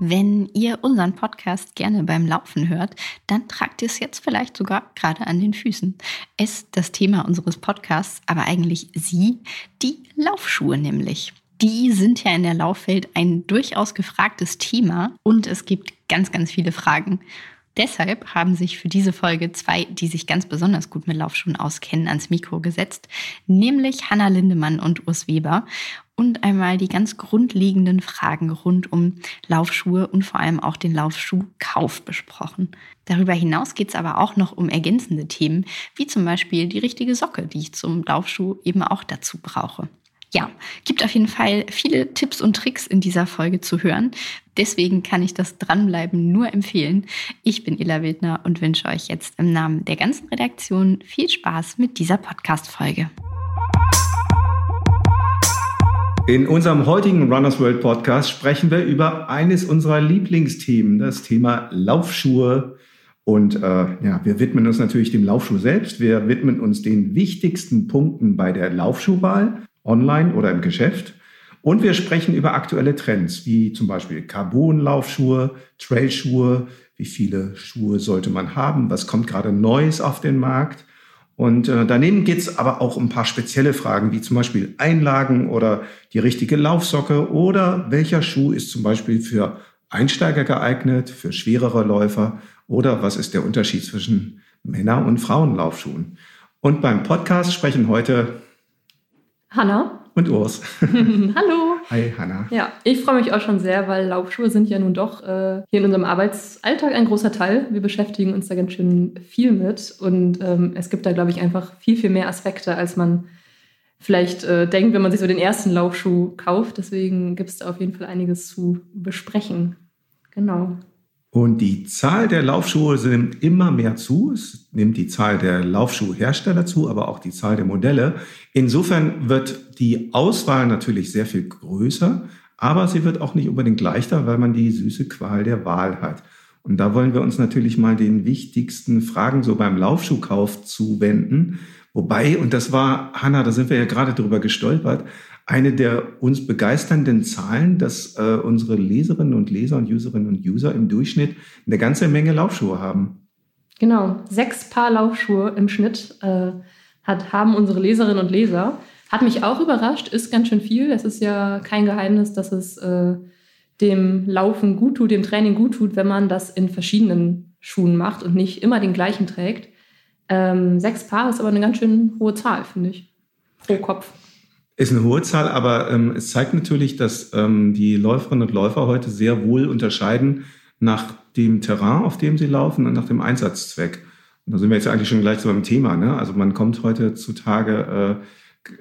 Wenn ihr unseren Podcast gerne beim Laufen hört, dann tragt ihr es jetzt vielleicht sogar gerade an den Füßen. Ist das Thema unseres Podcasts, aber eigentlich Sie, die Laufschuhe nämlich. Die sind ja in der Laufwelt ein durchaus gefragtes Thema und es gibt ganz, ganz viele Fragen. Deshalb haben sich für diese Folge zwei, die sich ganz besonders gut mit Laufschuhen auskennen, ans Mikro gesetzt, nämlich Hanna Lindemann und Urs Weber und einmal die ganz grundlegenden Fragen rund um Laufschuhe und vor allem auch den Laufschuhkauf besprochen. Darüber hinaus geht es aber auch noch um ergänzende Themen, wie zum Beispiel die richtige Socke, die ich zum Laufschuh eben auch dazu brauche ja, gibt auf jeden Fall viele Tipps und Tricks in dieser Folge zu hören. Deswegen kann ich das Dranbleiben nur empfehlen. Ich bin Illa Wildner und wünsche euch jetzt im Namen der ganzen Redaktion viel Spaß mit dieser Podcast-Folge. In unserem heutigen Runners World Podcast sprechen wir über eines unserer Lieblingsthemen, das Thema Laufschuhe. Und äh, ja, wir widmen uns natürlich dem Laufschuh selbst. Wir widmen uns den wichtigsten Punkten bei der Laufschuhwahl online oder im Geschäft. Und wir sprechen über aktuelle Trends, wie zum Beispiel Carbon-Laufschuhe, Trailschuhe, wie viele Schuhe sollte man haben, was kommt gerade Neues auf den Markt. Und äh, daneben geht's aber auch um ein paar spezielle Fragen, wie zum Beispiel Einlagen oder die richtige Laufsocke oder welcher Schuh ist zum Beispiel für Einsteiger geeignet, für schwerere Läufer oder was ist der Unterschied zwischen Männer- und Frauenlaufschuhen. Und beim Podcast sprechen heute Hanna. Und Urs. Hallo. Hi, Hanna. Ja, ich freue mich auch schon sehr, weil Laufschuhe sind ja nun doch äh, hier in unserem Arbeitsalltag ein großer Teil. Wir beschäftigen uns da ganz schön viel mit und ähm, es gibt da, glaube ich, einfach viel, viel mehr Aspekte, als man vielleicht äh, denkt, wenn man sich so den ersten Laufschuh kauft. Deswegen gibt es da auf jeden Fall einiges zu besprechen. Genau. Und die Zahl der Laufschuhe nimmt immer mehr zu. Es nimmt die Zahl der Laufschuhhersteller zu, aber auch die Zahl der Modelle. Insofern wird die Auswahl natürlich sehr viel größer, aber sie wird auch nicht unbedingt leichter, weil man die süße Qual der Wahl hat. Und da wollen wir uns natürlich mal den wichtigsten Fragen so beim Laufschuhkauf zuwenden. Wobei, und das war, Hanna, da sind wir ja gerade drüber gestolpert, eine der uns begeisternden Zahlen, dass äh, unsere Leserinnen und Leser und Userinnen und User im Durchschnitt eine ganze Menge Laufschuhe haben. Genau, sechs Paar Laufschuhe im Schnitt äh, hat, haben unsere Leserinnen und Leser. Hat mich auch überrascht, ist ganz schön viel. Es ist ja kein Geheimnis, dass es äh, dem Laufen gut tut, dem Training gut tut, wenn man das in verschiedenen Schuhen macht und nicht immer den gleichen trägt. Ähm, sechs Paar ist aber eine ganz schön hohe Zahl, finde ich, pro Kopf. Ist eine hohe Zahl, aber ähm, es zeigt natürlich, dass ähm, die Läuferinnen und Läufer heute sehr wohl unterscheiden nach dem Terrain, auf dem sie laufen und nach dem Einsatzzweck. Und da sind wir jetzt eigentlich schon gleich so beim Thema. Ne? Also man kommt heutzutage äh,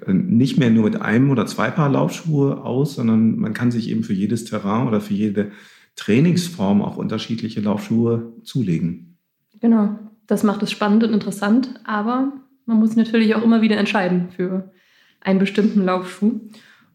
nicht mehr nur mit einem oder zwei Paar Laufschuhe aus, sondern man kann sich eben für jedes Terrain oder für jede Trainingsform auch unterschiedliche Laufschuhe zulegen. Genau, das macht es spannend und interessant, aber man muss natürlich auch immer wieder entscheiden für einen bestimmten Laufschuh.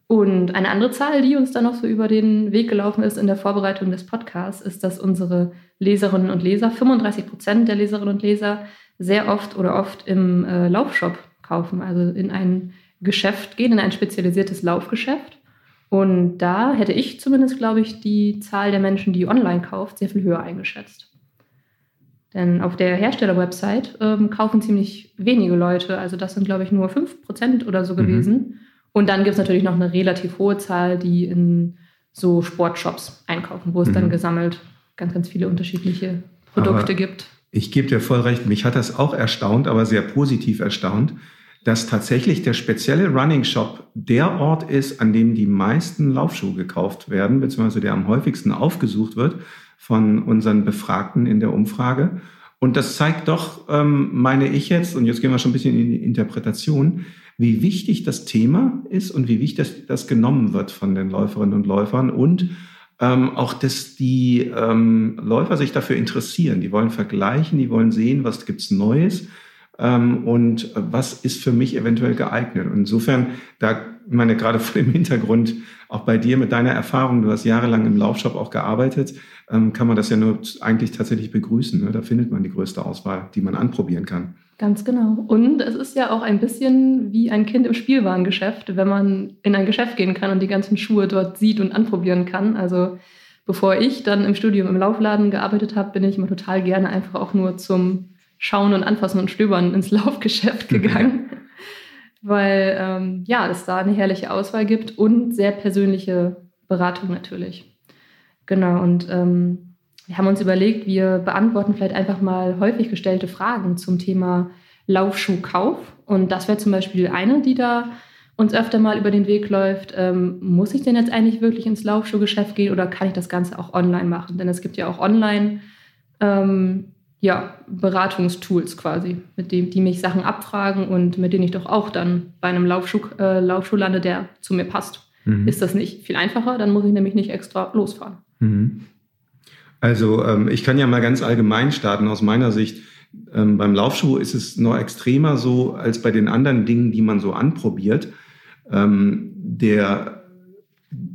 Und eine andere Zahl, die uns dann noch so über den Weg gelaufen ist in der Vorbereitung des Podcasts, ist, dass unsere Leserinnen und Leser, 35 Prozent der Leserinnen und Leser, sehr oft oder oft im äh, Laufshop kaufen, also in ein Geschäft gehen, in ein spezialisiertes Laufgeschäft. Und da hätte ich zumindest, glaube ich, die Zahl der Menschen, die online kauft, sehr viel höher eingeschätzt. Denn auf der Hersteller-Website ähm, kaufen ziemlich wenige Leute. Also das sind, glaube ich, nur 5% oder so mhm. gewesen. Und dann gibt es natürlich noch eine relativ hohe Zahl, die in so Sportshops einkaufen, wo es mhm. dann gesammelt ganz, ganz viele unterschiedliche Produkte aber gibt. Ich gebe dir voll recht, mich hat das auch erstaunt, aber sehr positiv erstaunt, dass tatsächlich der spezielle Running Shop der Ort ist, an dem die meisten Laufschuhe gekauft werden, beziehungsweise der am häufigsten aufgesucht wird von unseren Befragten in der Umfrage. Und das zeigt doch, ähm, meine ich jetzt, und jetzt gehen wir schon ein bisschen in die Interpretation, wie wichtig das Thema ist und wie wichtig das, das genommen wird von den Läuferinnen und Läufern und ähm, auch, dass die ähm, Läufer sich dafür interessieren. Die wollen vergleichen, die wollen sehen, was gibt's Neues ähm, und was ist für mich eventuell geeignet. Und insofern, da meine gerade vor dem Hintergrund, auch bei dir mit deiner Erfahrung, du hast jahrelang im Laufshop auch gearbeitet, ähm, kann man das ja nur eigentlich tatsächlich begrüßen. Ne? Da findet man die größte Auswahl, die man anprobieren kann. Ganz genau. Und es ist ja auch ein bisschen wie ein Kind im Spielwarengeschäft, wenn man in ein Geschäft gehen kann und die ganzen Schuhe dort sieht und anprobieren kann. Also bevor ich dann im Studium im Laufladen gearbeitet habe, bin ich immer total gerne einfach auch nur zum Schauen und Anfassen und Stöbern ins Laufgeschäft gegangen. Weil ähm, ja, es da eine herrliche Auswahl gibt und sehr persönliche Beratung natürlich. Genau, und ähm, wir haben uns überlegt, wir beantworten vielleicht einfach mal häufig gestellte Fragen zum Thema Laufschuhkauf. Und das wäre zum Beispiel eine, die da uns öfter mal über den Weg läuft. Ähm, muss ich denn jetzt eigentlich wirklich ins Laufschuhgeschäft gehen oder kann ich das Ganze auch online machen? Denn es gibt ja auch online ähm, ja, Beratungstools quasi, mit dem die mich Sachen abfragen und mit denen ich doch auch dann bei einem Laufschuh, äh, Laufschuh lande, der zu mir passt. Mhm. Ist das nicht viel einfacher? Dann muss ich nämlich nicht extra losfahren. Mhm. Also ähm, ich kann ja mal ganz allgemein starten aus meiner Sicht. Ähm, beim Laufschuh ist es noch extremer so als bei den anderen Dingen, die man so anprobiert. Ähm, der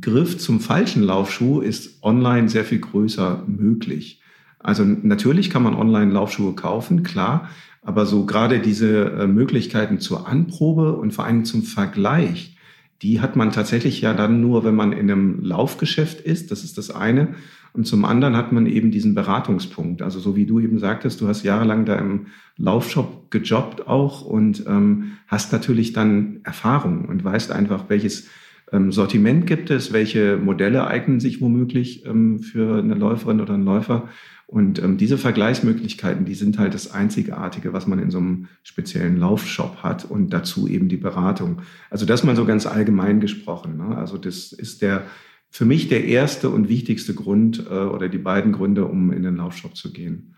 Griff zum falschen Laufschuh ist online sehr viel größer möglich. Also natürlich kann man online Laufschuhe kaufen, klar, aber so gerade diese äh, Möglichkeiten zur Anprobe und vor allem zum Vergleich, die hat man tatsächlich ja dann nur, wenn man in einem Laufgeschäft ist. Das ist das eine. Und zum anderen hat man eben diesen Beratungspunkt. Also so wie du eben sagtest, du hast jahrelang da im Laufshop gejobbt auch und ähm, hast natürlich dann Erfahrung und weißt einfach, welches ähm, Sortiment gibt es, welche Modelle eignen sich womöglich ähm, für eine Läuferin oder einen Läufer. Und ähm, diese Vergleichsmöglichkeiten, die sind halt das Einzigartige, was man in so einem speziellen Laufshop hat und dazu eben die Beratung. Also das mal so ganz allgemein gesprochen. Ne? Also das ist der für mich der erste und wichtigste Grund äh, oder die beiden Gründe, um in den Laufshop zu gehen.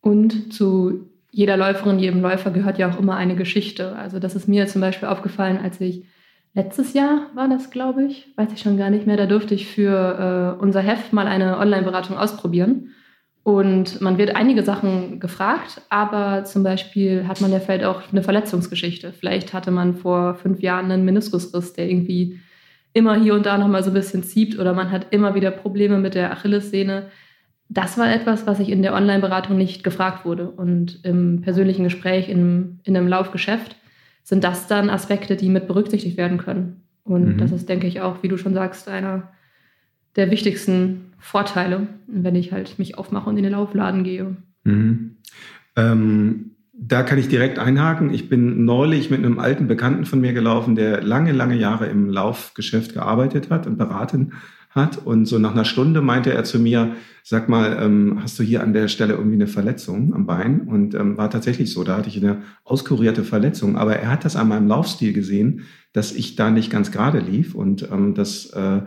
Und zu jeder Läuferin, jedem Läufer gehört ja auch immer eine Geschichte. Also das ist mir zum Beispiel aufgefallen, als ich letztes Jahr war das, glaube ich, weiß ich schon gar nicht mehr, da durfte ich für äh, unser Heft mal eine Online-Beratung ausprobieren. Und man wird einige Sachen gefragt, aber zum Beispiel hat man ja vielleicht auch eine Verletzungsgeschichte. Vielleicht hatte man vor fünf Jahren einen Meniskusriss, der irgendwie immer hier und da nochmal so ein bisschen zieht oder man hat immer wieder Probleme mit der Achillessehne. Das war etwas, was ich in der Online-Beratung nicht gefragt wurde. Und im persönlichen Gespräch, in, in einem Laufgeschäft, sind das dann Aspekte, die mit berücksichtigt werden können. Und mhm. das ist, denke ich, auch, wie du schon sagst, einer der wichtigsten Vorteile, wenn ich halt mich aufmache und in den Laufladen gehe. Mhm. Ähm, da kann ich direkt einhaken. Ich bin neulich mit einem alten Bekannten von mir gelaufen, der lange, lange Jahre im Laufgeschäft gearbeitet hat und beraten hat. Und so nach einer Stunde meinte er zu mir, sag mal, ähm, hast du hier an der Stelle irgendwie eine Verletzung am Bein? Und ähm, war tatsächlich so, da hatte ich eine auskurierte Verletzung. Aber er hat das an meinem Laufstil gesehen, dass ich da nicht ganz gerade lief. Und ähm, das äh,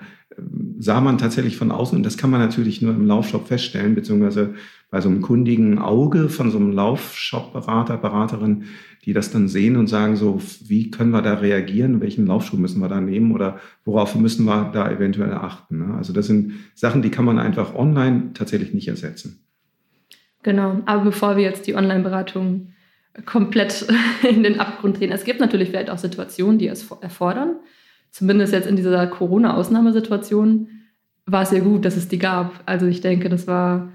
sah man tatsächlich von außen. Und das kann man natürlich nur im Laufshop feststellen, beziehungsweise bei so einem kundigen Auge von so einem Laufshop-Berater, Beraterin, die das dann sehen und sagen so, wie können wir da reagieren, welchen Laufschuh müssen wir da nehmen oder worauf müssen wir da eventuell achten. Ne? Also das sind Sachen, die kann man einfach online tatsächlich nicht ersetzen. Genau, aber bevor wir jetzt die Online-Beratung komplett in den Abgrund drehen, es gibt natürlich vielleicht auch Situationen, die es erfordern. Zumindest jetzt in dieser Corona-Ausnahmesituation war es ja gut, dass es die gab. Also ich denke, das war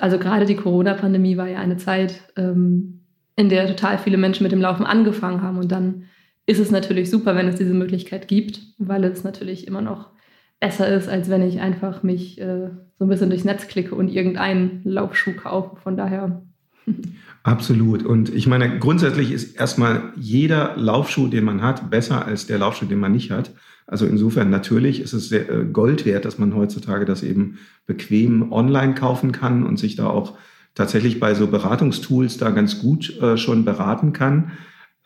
also gerade die Corona-Pandemie war ja eine Zeit, ähm, in der total viele Menschen mit dem Laufen angefangen haben. Und dann ist es natürlich super, wenn es diese Möglichkeit gibt, weil es natürlich immer noch besser ist, als wenn ich einfach mich äh, so ein bisschen durchs Netz klicke und irgendeinen Laufschuh kaufe. Von daher. Absolut. Und ich meine, grundsätzlich ist erstmal jeder Laufschuh, den man hat, besser als der Laufschuh, den man nicht hat. Also insofern natürlich ist es sehr, äh, Gold wert, dass man heutzutage das eben bequem online kaufen kann und sich da auch tatsächlich bei so Beratungstools da ganz gut äh, schon beraten kann.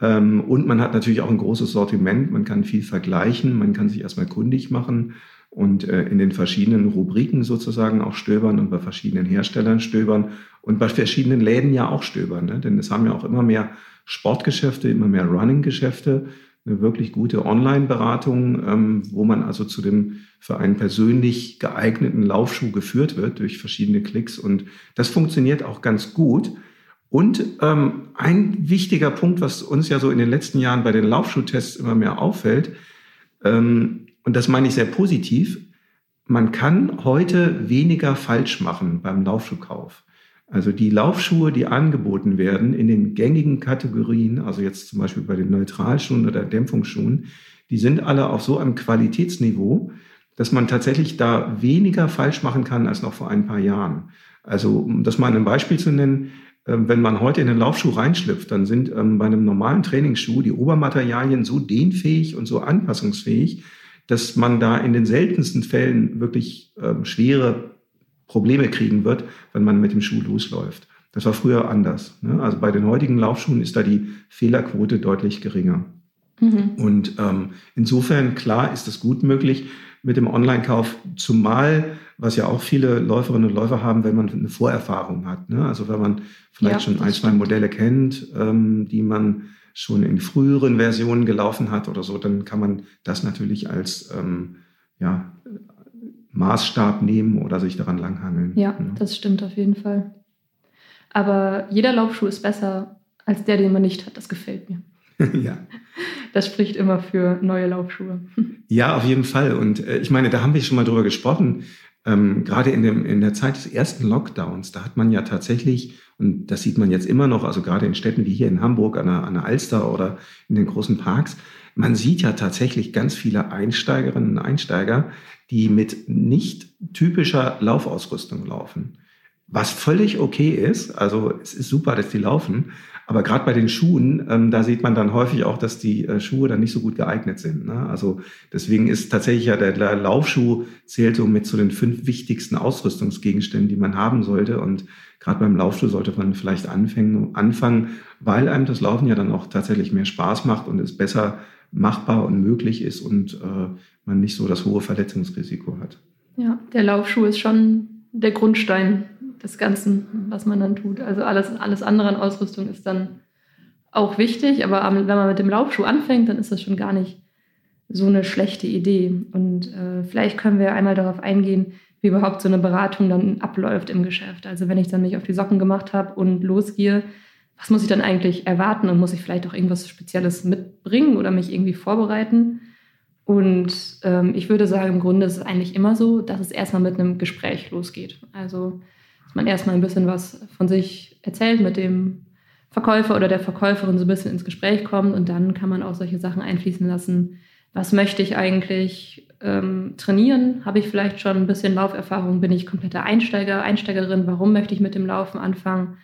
Ähm, und man hat natürlich auch ein großes Sortiment, man kann viel vergleichen, man kann sich erstmal kundig machen und äh, in den verschiedenen Rubriken sozusagen auch stöbern und bei verschiedenen Herstellern stöbern und bei verschiedenen Läden ja auch stöbern. Ne? Denn es haben ja auch immer mehr Sportgeschäfte, immer mehr Running-Geschäfte eine wirklich gute Online-Beratung, ähm, wo man also zu dem für einen persönlich geeigneten Laufschuh geführt wird durch verschiedene Klicks. Und das funktioniert auch ganz gut. Und ähm, ein wichtiger Punkt, was uns ja so in den letzten Jahren bei den Laufschuhtests immer mehr auffällt, ähm, und das meine ich sehr positiv, man kann heute weniger falsch machen beim Laufschuhkauf. Also die Laufschuhe, die angeboten werden in den gängigen Kategorien, also jetzt zum Beispiel bei den Neutralschuhen oder Dämpfungsschuhen, die sind alle auf so einem Qualitätsniveau, dass man tatsächlich da weniger falsch machen kann als noch vor ein paar Jahren. Also, um das mal ein Beispiel zu nennen, ähm, wenn man heute in den Laufschuh reinschlüpft, dann sind ähm, bei einem normalen Trainingsschuh die Obermaterialien so dehnfähig und so anpassungsfähig, dass man da in den seltensten Fällen wirklich ähm, schwere Probleme kriegen wird, wenn man mit dem Schuh losläuft. Das war früher anders. Ne? Also bei den heutigen Laufschuhen ist da die Fehlerquote deutlich geringer. Mhm. Und ähm, insofern, klar, ist es gut möglich mit dem Online-Kauf, zumal, was ja auch viele Läuferinnen und Läufer haben, wenn man eine Vorerfahrung hat. Ne? Also wenn man vielleicht ja, schon ein, zwei Modelle kennt, ähm, die man schon in früheren Versionen gelaufen hat oder so, dann kann man das natürlich als ähm, ja, Maßstab nehmen oder sich daran langhangeln. Ja, ja, das stimmt auf jeden Fall. Aber jeder Laufschuh ist besser als der, den man nicht hat. Das gefällt mir. ja. Das spricht immer für neue Laufschuhe. Ja, auf jeden Fall. Und äh, ich meine, da haben wir schon mal drüber gesprochen. Ähm, gerade in, dem, in der Zeit des ersten Lockdowns, da hat man ja tatsächlich, und das sieht man jetzt immer noch, also gerade in Städten wie hier in Hamburg, an der, an der Alster oder in den großen Parks, man sieht ja tatsächlich ganz viele Einsteigerinnen und Einsteiger, die mit nicht typischer Laufausrüstung laufen. Was völlig okay ist, also es ist super, dass die laufen, aber gerade bei den Schuhen, ähm, da sieht man dann häufig auch, dass die äh, Schuhe dann nicht so gut geeignet sind. Ne? Also deswegen ist tatsächlich ja der, der Laufschuh zählt so mit zu den fünf wichtigsten Ausrüstungsgegenständen, die man haben sollte. Und gerade beim Laufschuh sollte man vielleicht anfangen, anfangen, weil einem das Laufen ja dann auch tatsächlich mehr Spaß macht und es besser machbar und möglich ist und äh, man nicht so das hohe Verletzungsrisiko hat. Ja, der Laufschuh ist schon der Grundstein des Ganzen, was man dann tut. Also alles, alles andere an Ausrüstung ist dann auch wichtig, aber wenn man mit dem Laufschuh anfängt, dann ist das schon gar nicht so eine schlechte Idee. Und äh, vielleicht können wir einmal darauf eingehen, wie überhaupt so eine Beratung dann abläuft im Geschäft. Also wenn ich dann mich auf die Socken gemacht habe und losgehe, was muss ich dann eigentlich erwarten und muss ich vielleicht auch irgendwas Spezielles mitbringen oder mich irgendwie vorbereiten? Und ähm, ich würde sagen, im Grunde ist es eigentlich immer so, dass es erstmal mit einem Gespräch losgeht. Also, man erstmal ein bisschen was von sich erzählt, mit dem Verkäufer oder der Verkäuferin so ein bisschen ins Gespräch kommt und dann kann man auch solche Sachen einfließen lassen. Was möchte ich eigentlich ähm, trainieren? Habe ich vielleicht schon ein bisschen Lauferfahrung? Bin ich kompletter Einsteiger, Einsteigerin? Warum möchte ich mit dem Laufen anfangen?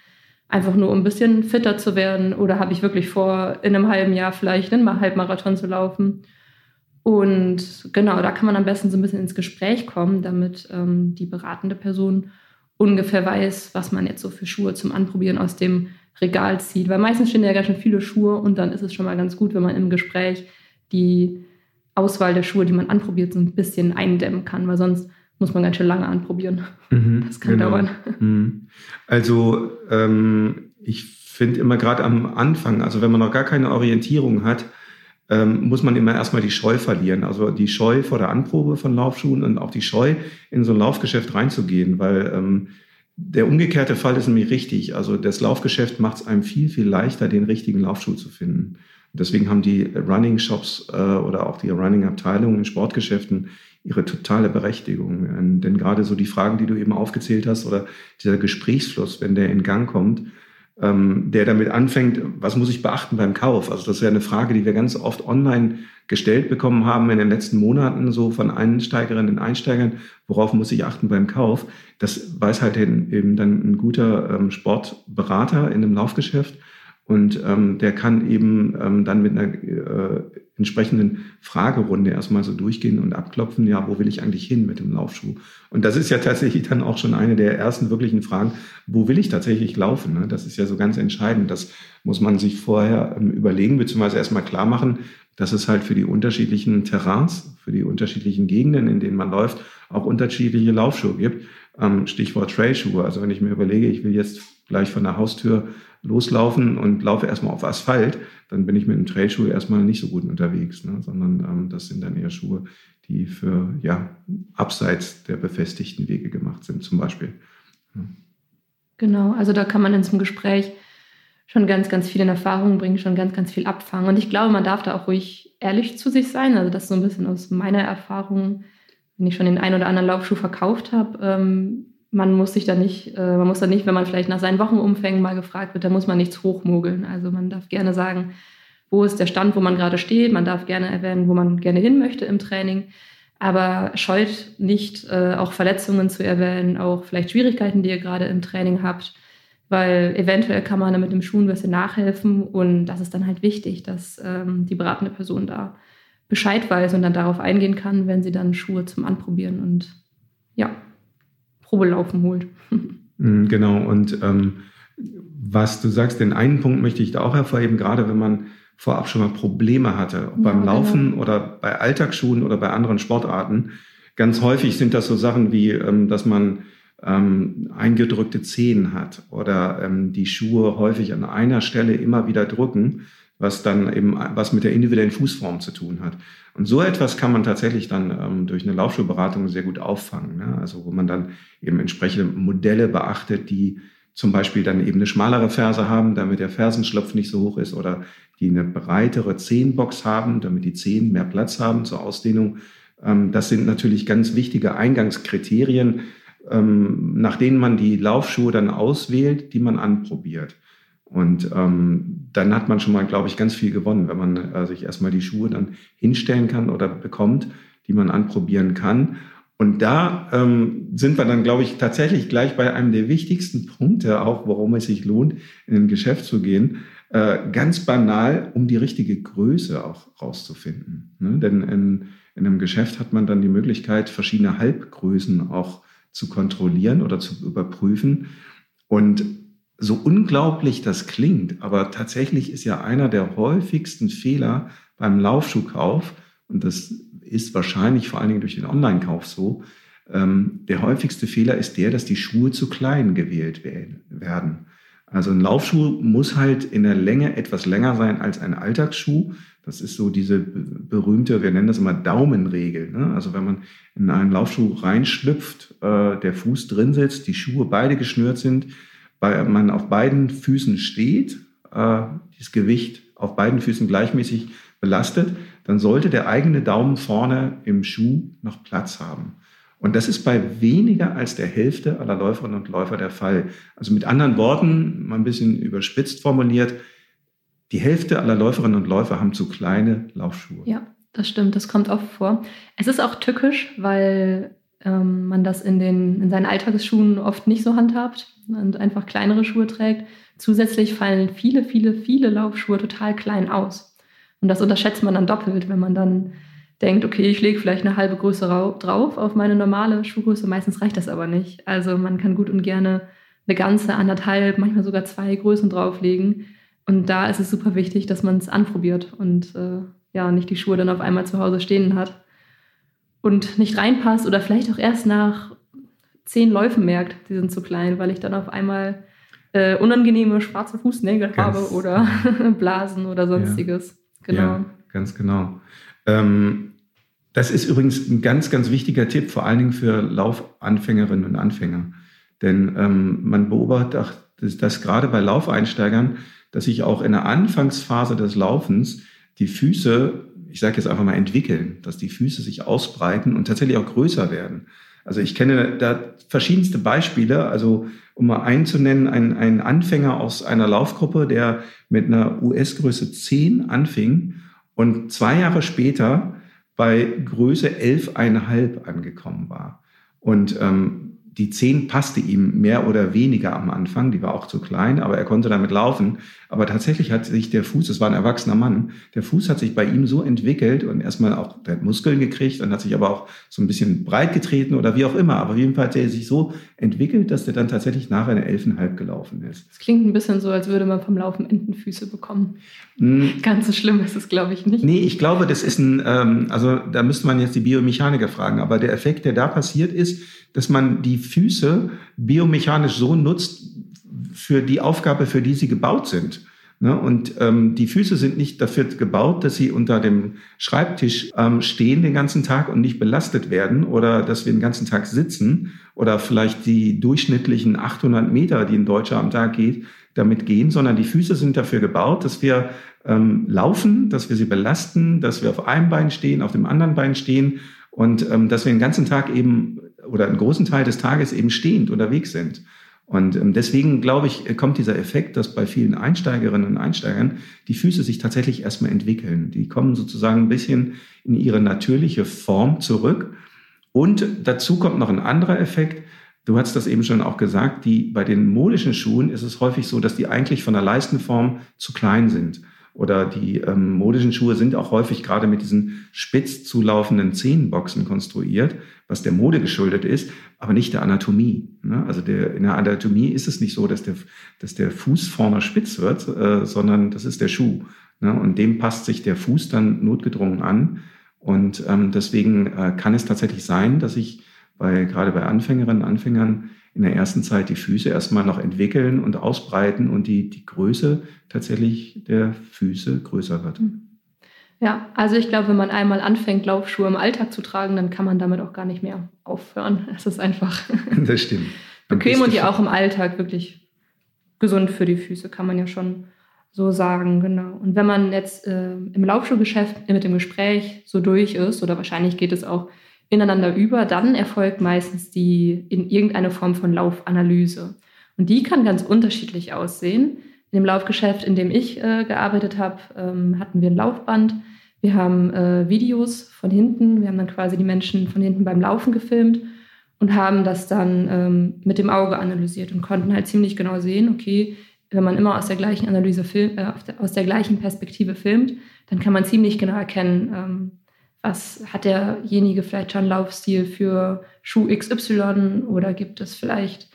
Einfach nur, um ein bisschen fitter zu werden? Oder habe ich wirklich vor, in einem halben Jahr vielleicht einen Halbmarathon zu laufen? Und genau, da kann man am besten so ein bisschen ins Gespräch kommen, damit ähm, die beratende Person ungefähr weiß, was man jetzt so für Schuhe zum Anprobieren aus dem Regal zieht. Weil meistens stehen ja ganz schön viele Schuhe und dann ist es schon mal ganz gut, wenn man im Gespräch die Auswahl der Schuhe, die man anprobiert, so ein bisschen eindämmen kann, weil sonst muss man ganz schön lange anprobieren. Mhm, das kann genau. dauern. Mhm. Also ähm, ich finde immer gerade am Anfang, also wenn man noch gar keine Orientierung hat, ähm, muss man immer erstmal die Scheu verlieren. Also die Scheu vor der Anprobe von Laufschuhen und auch die Scheu, in so ein Laufgeschäft reinzugehen, weil ähm, der umgekehrte Fall ist nämlich richtig. Also das Laufgeschäft macht es einem viel, viel leichter, den richtigen Laufschuh zu finden. deswegen haben die Running Shops äh, oder auch die Running Abteilungen in Sportgeschäften ihre totale Berechtigung. Denn gerade so die Fragen, die du eben aufgezählt hast oder dieser Gesprächsfluss, wenn der in Gang kommt, ähm, der damit anfängt, was muss ich beachten beim Kauf? Also das wäre eine Frage, die wir ganz oft online gestellt bekommen haben in den letzten Monaten, so von Einsteigerinnen und Einsteigern, worauf muss ich achten beim Kauf? Das weiß halt eben dann ein guter ähm, Sportberater in einem Laufgeschäft. Und ähm, der kann eben ähm, dann mit einer äh, entsprechenden Fragerunde erstmal so durchgehen und abklopfen, ja, wo will ich eigentlich hin mit dem Laufschuh? Und das ist ja tatsächlich dann auch schon eine der ersten wirklichen Fragen, wo will ich tatsächlich laufen? Ne? Das ist ja so ganz entscheidend. Das muss man sich vorher ähm, überlegen, beziehungsweise erstmal klar machen, dass es halt für die unterschiedlichen Terrains, für die unterschiedlichen Gegenden, in denen man läuft, auch unterschiedliche Laufschuhe gibt. Ähm, Stichwort Trailschuhe. Also wenn ich mir überlege, ich will jetzt gleich von der Haustür loslaufen und laufe erstmal auf Asphalt, dann bin ich mit einem Trailschuh erstmal nicht so gut unterwegs, ne? sondern ähm, das sind dann eher Schuhe, die für ja abseits der befestigten Wege gemacht sind, zum Beispiel. Ja. Genau, also da kann man in so einem Gespräch schon ganz, ganz viel in Erfahrung bringen, schon ganz, ganz viel abfangen. Und ich glaube, man darf da auch ruhig ehrlich zu sich sein. Also das so ein bisschen aus meiner Erfahrung, wenn ich schon den einen oder anderen Laufschuh verkauft habe, ähm, man muss sich da nicht, äh, man muss da nicht, wenn man vielleicht nach seinen Wochenumfängen mal gefragt wird, da muss man nichts hochmogeln. Also man darf gerne sagen, wo ist der Stand, wo man gerade steht. Man darf gerne erwähnen, wo man gerne hin möchte im Training. aber scheut nicht, äh, auch Verletzungen zu erwähnen, auch vielleicht Schwierigkeiten, die ihr gerade im Training habt, weil eventuell kann man mit dem Schuh ein bisschen nachhelfen und das ist dann halt wichtig, dass ähm, die beratende Person da Bescheid weiß und dann darauf eingehen kann, wenn sie dann Schuhe zum Anprobieren und ja, Probelaufen holt. Mm, genau, und ähm, was du sagst, den einen Punkt möchte ich da auch hervorheben, gerade wenn man vorab schon mal Probleme hatte, ja, beim genau. Laufen genau. oder bei Alltagsschuhen oder bei anderen Sportarten. Ganz häufig sind das so Sachen wie, ähm, dass man ähm, eingedrückte Zehen hat oder ähm, die Schuhe häufig an einer Stelle immer wieder drücken, was dann eben was mit der individuellen Fußform zu tun hat. Und so etwas kann man tatsächlich dann ähm, durch eine Laufschuhberatung sehr gut auffangen. Ne? Also wo man dann eben entsprechende Modelle beachtet, die zum Beispiel dann eben eine schmalere Ferse haben, damit der Fersenschlupf nicht so hoch ist oder die eine breitere Zehenbox haben, damit die Zehen mehr Platz haben zur Ausdehnung. Ähm, das sind natürlich ganz wichtige Eingangskriterien, ähm, nach denen man die Laufschuhe dann auswählt, die man anprobiert. Und ähm, dann hat man schon mal, glaube ich, ganz viel gewonnen, wenn man äh, sich erstmal die Schuhe dann hinstellen kann oder bekommt, die man anprobieren kann. Und da ähm, sind wir dann, glaube ich, tatsächlich gleich bei einem der wichtigsten Punkte, auch warum es sich lohnt, in ein Geschäft zu gehen. Äh, ganz banal, um die richtige Größe auch rauszufinden. Ne? Denn in, in einem Geschäft hat man dann die Möglichkeit, verschiedene Halbgrößen auch zu kontrollieren oder zu überprüfen. Und so unglaublich das klingt, aber tatsächlich ist ja einer der häufigsten Fehler beim Laufschuhkauf, und das ist wahrscheinlich vor allen Dingen durch den Online-Kauf so. Ähm, der häufigste Fehler ist der, dass die Schuhe zu klein gewählt werden. Also ein Laufschuh muss halt in der Länge etwas länger sein als ein Alltagsschuh. Das ist so diese berühmte, wir nennen das immer Daumenregel. Ne? Also wenn man in einen Laufschuh reinschlüpft, äh, der Fuß drin sitzt, die Schuhe beide geschnürt sind, weil man auf beiden Füßen steht, äh, das Gewicht auf beiden Füßen gleichmäßig belastet, dann sollte der eigene Daumen vorne im Schuh noch Platz haben. Und das ist bei weniger als der Hälfte aller Läuferinnen und Läufer der Fall. Also mit anderen Worten, mal ein bisschen überspitzt formuliert, die Hälfte aller Läuferinnen und Läufer haben zu kleine Laufschuhe. Ja, das stimmt, das kommt oft vor. Es ist auch tückisch, weil ähm, man das in, den, in seinen Alltagsschuhen oft nicht so handhabt und einfach kleinere Schuhe trägt. Zusätzlich fallen viele, viele, viele Laufschuhe total klein aus. Und das unterschätzt man dann doppelt, wenn man dann denkt, okay, ich lege vielleicht eine halbe Größe drauf auf meine normale Schuhgröße. Meistens reicht das aber nicht. Also man kann gut und gerne eine ganze, anderthalb, manchmal sogar zwei Größen drauflegen. Und da ist es super wichtig, dass man es anprobiert und äh, ja, nicht die Schuhe dann auf einmal zu Hause stehen hat und nicht reinpasst oder vielleicht auch erst nach zehn Läufen merkt, die sind zu klein, weil ich dann auf einmal äh, unangenehme schwarze Fußnägel Ganz habe oder Blasen oder sonstiges. Ja. Genau. Ja, ganz genau. Ähm, das ist übrigens ein ganz, ganz wichtiger Tipp, vor allen Dingen für Laufanfängerinnen und Anfänger. Denn ähm, man beobachtet dass, dass gerade bei Laufeinsteigern, dass sich auch in der Anfangsphase des Laufens die Füße, ich sage jetzt einfach mal, entwickeln, dass die Füße sich ausbreiten und tatsächlich auch größer werden. Also ich kenne da verschiedenste Beispiele. Also um mal einen zu nennen, ein, ein Anfänger aus einer Laufgruppe, der mit einer US-Größe 10 anfing und zwei Jahre später bei Größe 11,5 angekommen war. Und ähm, die 10 passte ihm mehr oder weniger am Anfang, die war auch zu klein, aber er konnte damit laufen. Aber tatsächlich hat sich der Fuß, es war ein erwachsener Mann, der Fuß hat sich bei ihm so entwickelt und erstmal auch, der hat Muskeln gekriegt und hat sich aber auch so ein bisschen breit getreten oder wie auch immer. Aber auf jeden Fall hat er sich so entwickelt, dass der dann tatsächlich nachher eine Elfenhalb gelaufen ist. Das klingt ein bisschen so, als würde man vom Laufen Entenfüße bekommen. Mhm. Ganz so schlimm ist es, glaube ich, nicht. Nee, ich glaube, das ist ein, ähm, also da müsste man jetzt die Biomechaniker fragen, aber der Effekt, der da passiert ist, dass man die Füße biomechanisch so nutzt für die Aufgabe, für die sie gebaut sind. Ne? Und ähm, die Füße sind nicht dafür gebaut, dass sie unter dem Schreibtisch ähm, stehen den ganzen Tag und nicht belastet werden oder dass wir den ganzen Tag sitzen oder vielleicht die durchschnittlichen 800 Meter, die ein Deutscher am Tag geht, damit gehen, sondern die Füße sind dafür gebaut, dass wir ähm, laufen, dass wir sie belasten, dass wir auf einem Bein stehen, auf dem anderen Bein stehen und ähm, dass wir den ganzen Tag eben oder einen großen Teil des Tages eben stehend unterwegs sind. Und ähm, deswegen, glaube ich, kommt dieser Effekt, dass bei vielen Einsteigerinnen und Einsteigern die Füße sich tatsächlich erstmal entwickeln. Die kommen sozusagen ein bisschen in ihre natürliche Form zurück. Und dazu kommt noch ein anderer Effekt. Du hast das eben schon auch gesagt, die, bei den modischen Schuhen ist es häufig so, dass die eigentlich von der Leistenform zu klein sind. Oder die ähm, modischen Schuhe sind auch häufig gerade mit diesen spitz zulaufenden Zehenboxen konstruiert, was der Mode geschuldet ist, aber nicht der Anatomie. Ne? Also der, in der Anatomie ist es nicht so, dass der, dass der Fuß vorne spitz wird, äh, sondern das ist der Schuh. Ne? Und dem passt sich der Fuß dann notgedrungen an. Und ähm, deswegen äh, kann es tatsächlich sein, dass ich bei, gerade bei Anfängerinnen und Anfängern in der ersten Zeit die Füße erstmal noch entwickeln und ausbreiten und die, die Größe tatsächlich der Füße größer wird. Hm. Ja, also ich glaube, wenn man einmal anfängt, Laufschuhe im Alltag zu tragen, dann kann man damit auch gar nicht mehr aufhören. Es ist einfach das stimmt. bequem und ja auch im Alltag wirklich gesund für die Füße, kann man ja schon so sagen, genau. Und wenn man jetzt äh, im Laufschuhgeschäft mit dem Gespräch so durch ist, oder wahrscheinlich geht es auch ineinander über, dann erfolgt meistens die in irgendeine Form von Laufanalyse. Und die kann ganz unterschiedlich aussehen. In dem Laufgeschäft, in dem ich äh, gearbeitet habe, ähm, hatten wir ein Laufband. Wir haben äh, Videos von hinten. Wir haben dann quasi die Menschen von hinten beim Laufen gefilmt und haben das dann ähm, mit dem Auge analysiert und konnten halt ziemlich genau sehen, okay, wenn man immer aus der gleichen Analyse film, äh, aus der gleichen Perspektive filmt, dann kann man ziemlich genau erkennen, ähm, was hat derjenige vielleicht schon Laufstil für Schuh XY oder gibt es vielleicht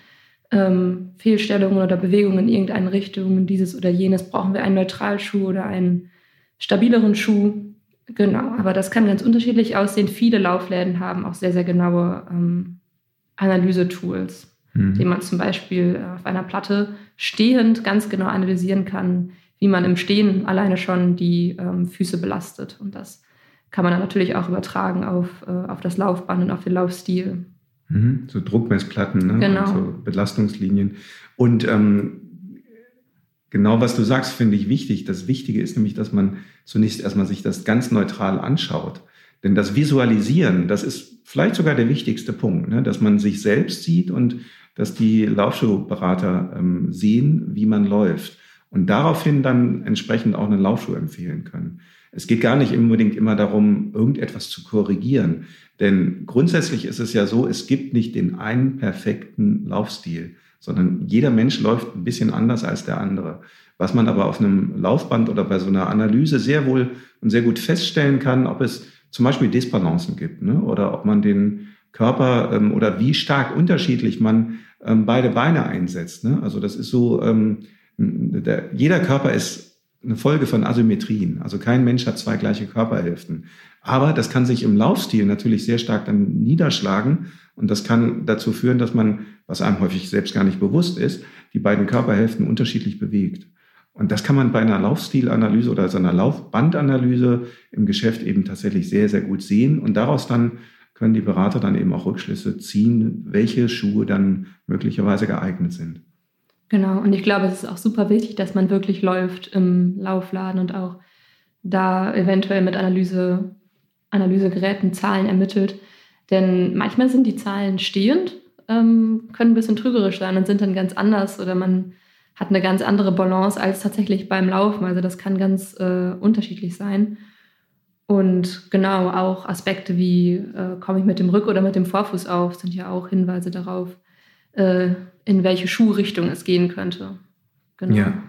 ähm, Fehlstellungen oder Bewegungen in irgendeine Richtung, dieses oder jenes, brauchen wir einen Neutralschuh oder einen stabileren Schuh. Genau, aber das kann ganz unterschiedlich aussehen. Viele Laufläden haben auch sehr, sehr genaue ähm, Analyse-Tools, mhm. die man zum Beispiel äh, auf einer Platte stehend ganz genau analysieren kann, wie man im Stehen alleine schon die ähm, Füße belastet. Und das kann man dann natürlich auch übertragen auf, äh, auf das Laufband und auf den Laufstil. Mhm, so Druckmessplatten, ne? genau. so Belastungslinien. Und ähm, genau was du sagst, finde ich wichtig. Das Wichtige ist nämlich, dass man zunächst erstmal sich das ganz neutral anschaut. Denn das Visualisieren, das ist vielleicht sogar der wichtigste Punkt, ne? dass man sich selbst sieht und dass die Laufschuhberater ähm, sehen, wie man läuft und daraufhin dann entsprechend auch einen Laufschuh empfehlen können. Es geht gar nicht unbedingt immer darum, irgendetwas zu korrigieren. Denn grundsätzlich ist es ja so, es gibt nicht den einen perfekten Laufstil, sondern jeder Mensch läuft ein bisschen anders als der andere. Was man aber auf einem Laufband oder bei so einer Analyse sehr wohl und sehr gut feststellen kann, ob es zum Beispiel Disbalancen gibt ne? oder ob man den Körper ähm, oder wie stark unterschiedlich man ähm, beide Beine einsetzt. Ne? Also das ist so, ähm, der, jeder Körper ist eine Folge von Asymmetrien. Also kein Mensch hat zwei gleiche Körperhälften. Aber das kann sich im Laufstil natürlich sehr stark dann niederschlagen. Und das kann dazu führen, dass man, was einem häufig selbst gar nicht bewusst ist, die beiden Körperhälften unterschiedlich bewegt. Und das kann man bei einer Laufstilanalyse oder so einer Laufbandanalyse im Geschäft eben tatsächlich sehr, sehr gut sehen. Und daraus dann können die Berater dann eben auch Rückschlüsse ziehen, welche Schuhe dann möglicherweise geeignet sind. Genau, und ich glaube, es ist auch super wichtig, dass man wirklich läuft im Laufladen und auch da eventuell mit Analyse, Analysegeräten Zahlen ermittelt. Denn manchmal sind die Zahlen stehend, ähm, können ein bisschen trügerisch sein und sind dann ganz anders oder man hat eine ganz andere Balance als tatsächlich beim Laufen. Also das kann ganz äh, unterschiedlich sein. Und genau auch Aspekte wie, äh, komme ich mit dem Rück- oder mit dem Vorfuß auf, sind ja auch Hinweise darauf, äh, in welche Schuhrichtung es gehen könnte. Genau. Ja.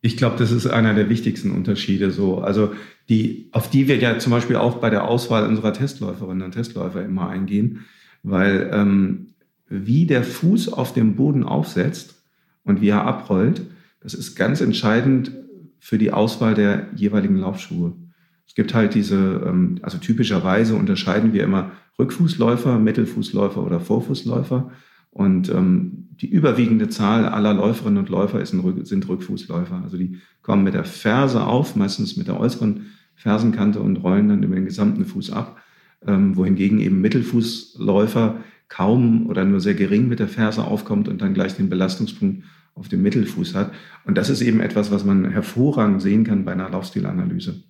Ich glaube, das ist einer der wichtigsten Unterschiede. So, also die, auf die wir ja zum Beispiel auch bei der Auswahl unserer Testläuferinnen und Testläufer immer eingehen, weil ähm, wie der Fuß auf dem Boden aufsetzt und wie er abrollt, das ist ganz entscheidend für die Auswahl der jeweiligen Laufschuhe. Es gibt halt diese, ähm, also typischerweise unterscheiden wir immer Rückfußläufer, Mittelfußläufer oder Vorfußläufer. Und ähm, die überwiegende Zahl aller Läuferinnen und Läufer ist ein, sind Rückfußläufer. Also die kommen mit der Ferse auf, meistens mit der äußeren Fersenkante und rollen dann über den gesamten Fuß ab. Ähm, wohingegen eben Mittelfußläufer kaum oder nur sehr gering mit der Ferse aufkommt und dann gleich den Belastungspunkt auf dem Mittelfuß hat. Und das ist eben etwas, was man hervorragend sehen kann bei einer Laufstilanalyse.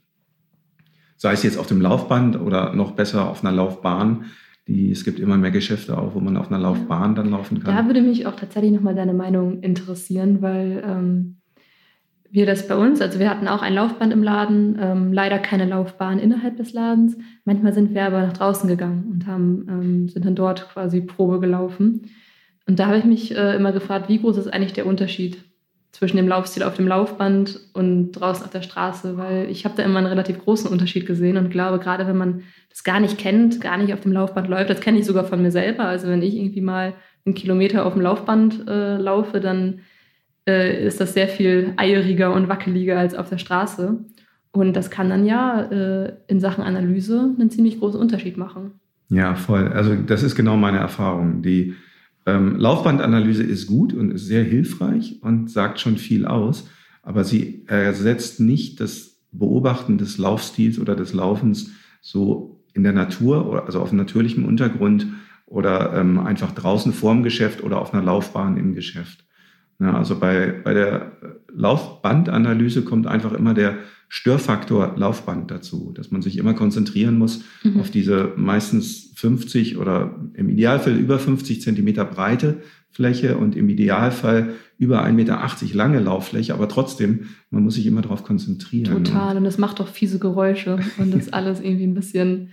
Sei es jetzt auf dem Laufband oder noch besser auf einer Laufbahn, Die, es gibt immer mehr Geschäfte auch, wo man auf einer Laufbahn dann laufen kann. Da würde mich auch tatsächlich nochmal deine Meinung interessieren, weil ähm, wir das bei uns, also wir hatten auch ein Laufband im Laden, ähm, leider keine Laufbahn innerhalb des Ladens. Manchmal sind wir aber nach draußen gegangen und haben, ähm, sind dann dort quasi Probe gelaufen. Und da habe ich mich äh, immer gefragt, wie groß ist eigentlich der Unterschied zwischen dem Laufstil auf dem Laufband und draußen auf der Straße, weil ich habe da immer einen relativ großen Unterschied gesehen und glaube, gerade wenn man das gar nicht kennt, gar nicht auf dem Laufband läuft, das kenne ich sogar von mir selber. Also wenn ich irgendwie mal einen Kilometer auf dem Laufband äh, laufe, dann äh, ist das sehr viel eieriger und wackeliger als auf der Straße. Und das kann dann ja äh, in Sachen Analyse einen ziemlich großen Unterschied machen. Ja, voll. Also das ist genau meine Erfahrung. Die ähm, Laufbandanalyse ist gut und ist sehr hilfreich und sagt schon viel aus, aber sie ersetzt nicht das Beobachten des Laufstils oder des Laufens so in der Natur, also auf natürlichem Untergrund oder ähm, einfach draußen vorm Geschäft oder auf einer Laufbahn im Geschäft. Ja, also bei, bei der Laufbandanalyse kommt einfach immer der Störfaktor Laufband dazu, dass man sich immer konzentrieren muss mhm. auf diese meistens 50 oder im Idealfall über 50 Zentimeter breite Fläche und im Idealfall über 1,80 Meter lange Lauffläche, aber trotzdem, man muss sich immer darauf konzentrieren. Total, und das macht doch fiese Geräusche und das alles irgendwie ein bisschen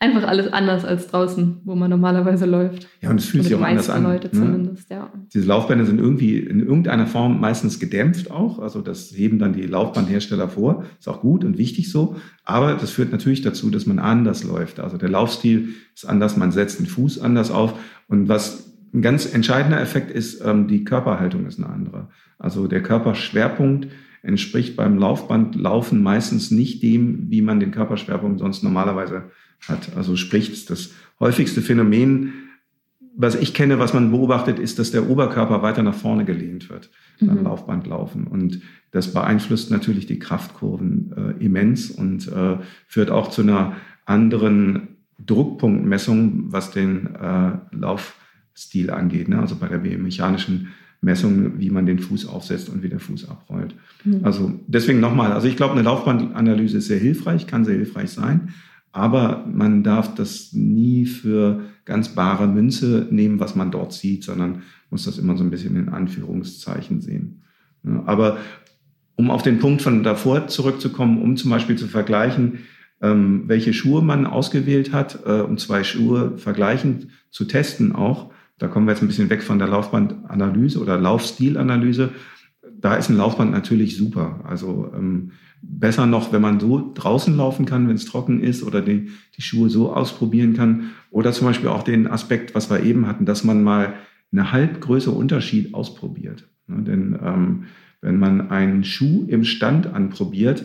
einfach alles anders als draußen, wo man normalerweise läuft. Ja, und es fühlt sich auch anders an. Leute ne? zumindest, ja. Diese Laufbänder sind irgendwie in irgendeiner Form meistens gedämpft auch. Also das heben dann die Laufbandhersteller vor. Ist auch gut und wichtig so. Aber das führt natürlich dazu, dass man anders läuft. Also der Laufstil ist anders, man setzt den Fuß anders auf. Und was ein ganz entscheidender Effekt ist, ähm, die Körperhaltung ist eine andere. Also der Körperschwerpunkt entspricht beim Laufbandlaufen meistens nicht dem, wie man den Körperschwerpunkt sonst normalerweise hat. Also sprich, das häufigste Phänomen, was ich kenne, was man beobachtet, ist, dass der Oberkörper weiter nach vorne gelehnt wird beim mhm. Laufbandlaufen. Und das beeinflusst natürlich die Kraftkurven äh, immens und äh, führt auch zu einer anderen Druckpunktmessung, was den äh, Laufstil angeht. Ne? Also bei der biomechanischen Messung, wie man den Fuß aufsetzt und wie der Fuß abrollt. Mhm. Also deswegen nochmal, also ich glaube, eine Laufbandanalyse ist sehr hilfreich, kann sehr hilfreich sein. Aber man darf das nie für ganz bare Münze nehmen, was man dort sieht, sondern muss das immer so ein bisschen in Anführungszeichen sehen. Aber um auf den Punkt von davor zurückzukommen, um zum Beispiel zu vergleichen, ähm, welche Schuhe man ausgewählt hat, äh, um zwei Schuhe vergleichend zu testen auch. Da kommen wir jetzt ein bisschen weg von der Laufbandanalyse oder Laufstilanalyse. Da ist ein Laufband natürlich super. Also ähm, Besser noch, wenn man so draußen laufen kann, wenn es trocken ist oder die, die Schuhe so ausprobieren kann. Oder zum Beispiel auch den Aspekt, was wir eben hatten, dass man mal eine halbgrößere Unterschied ausprobiert. Ne, denn ähm, wenn man einen Schuh im Stand anprobiert,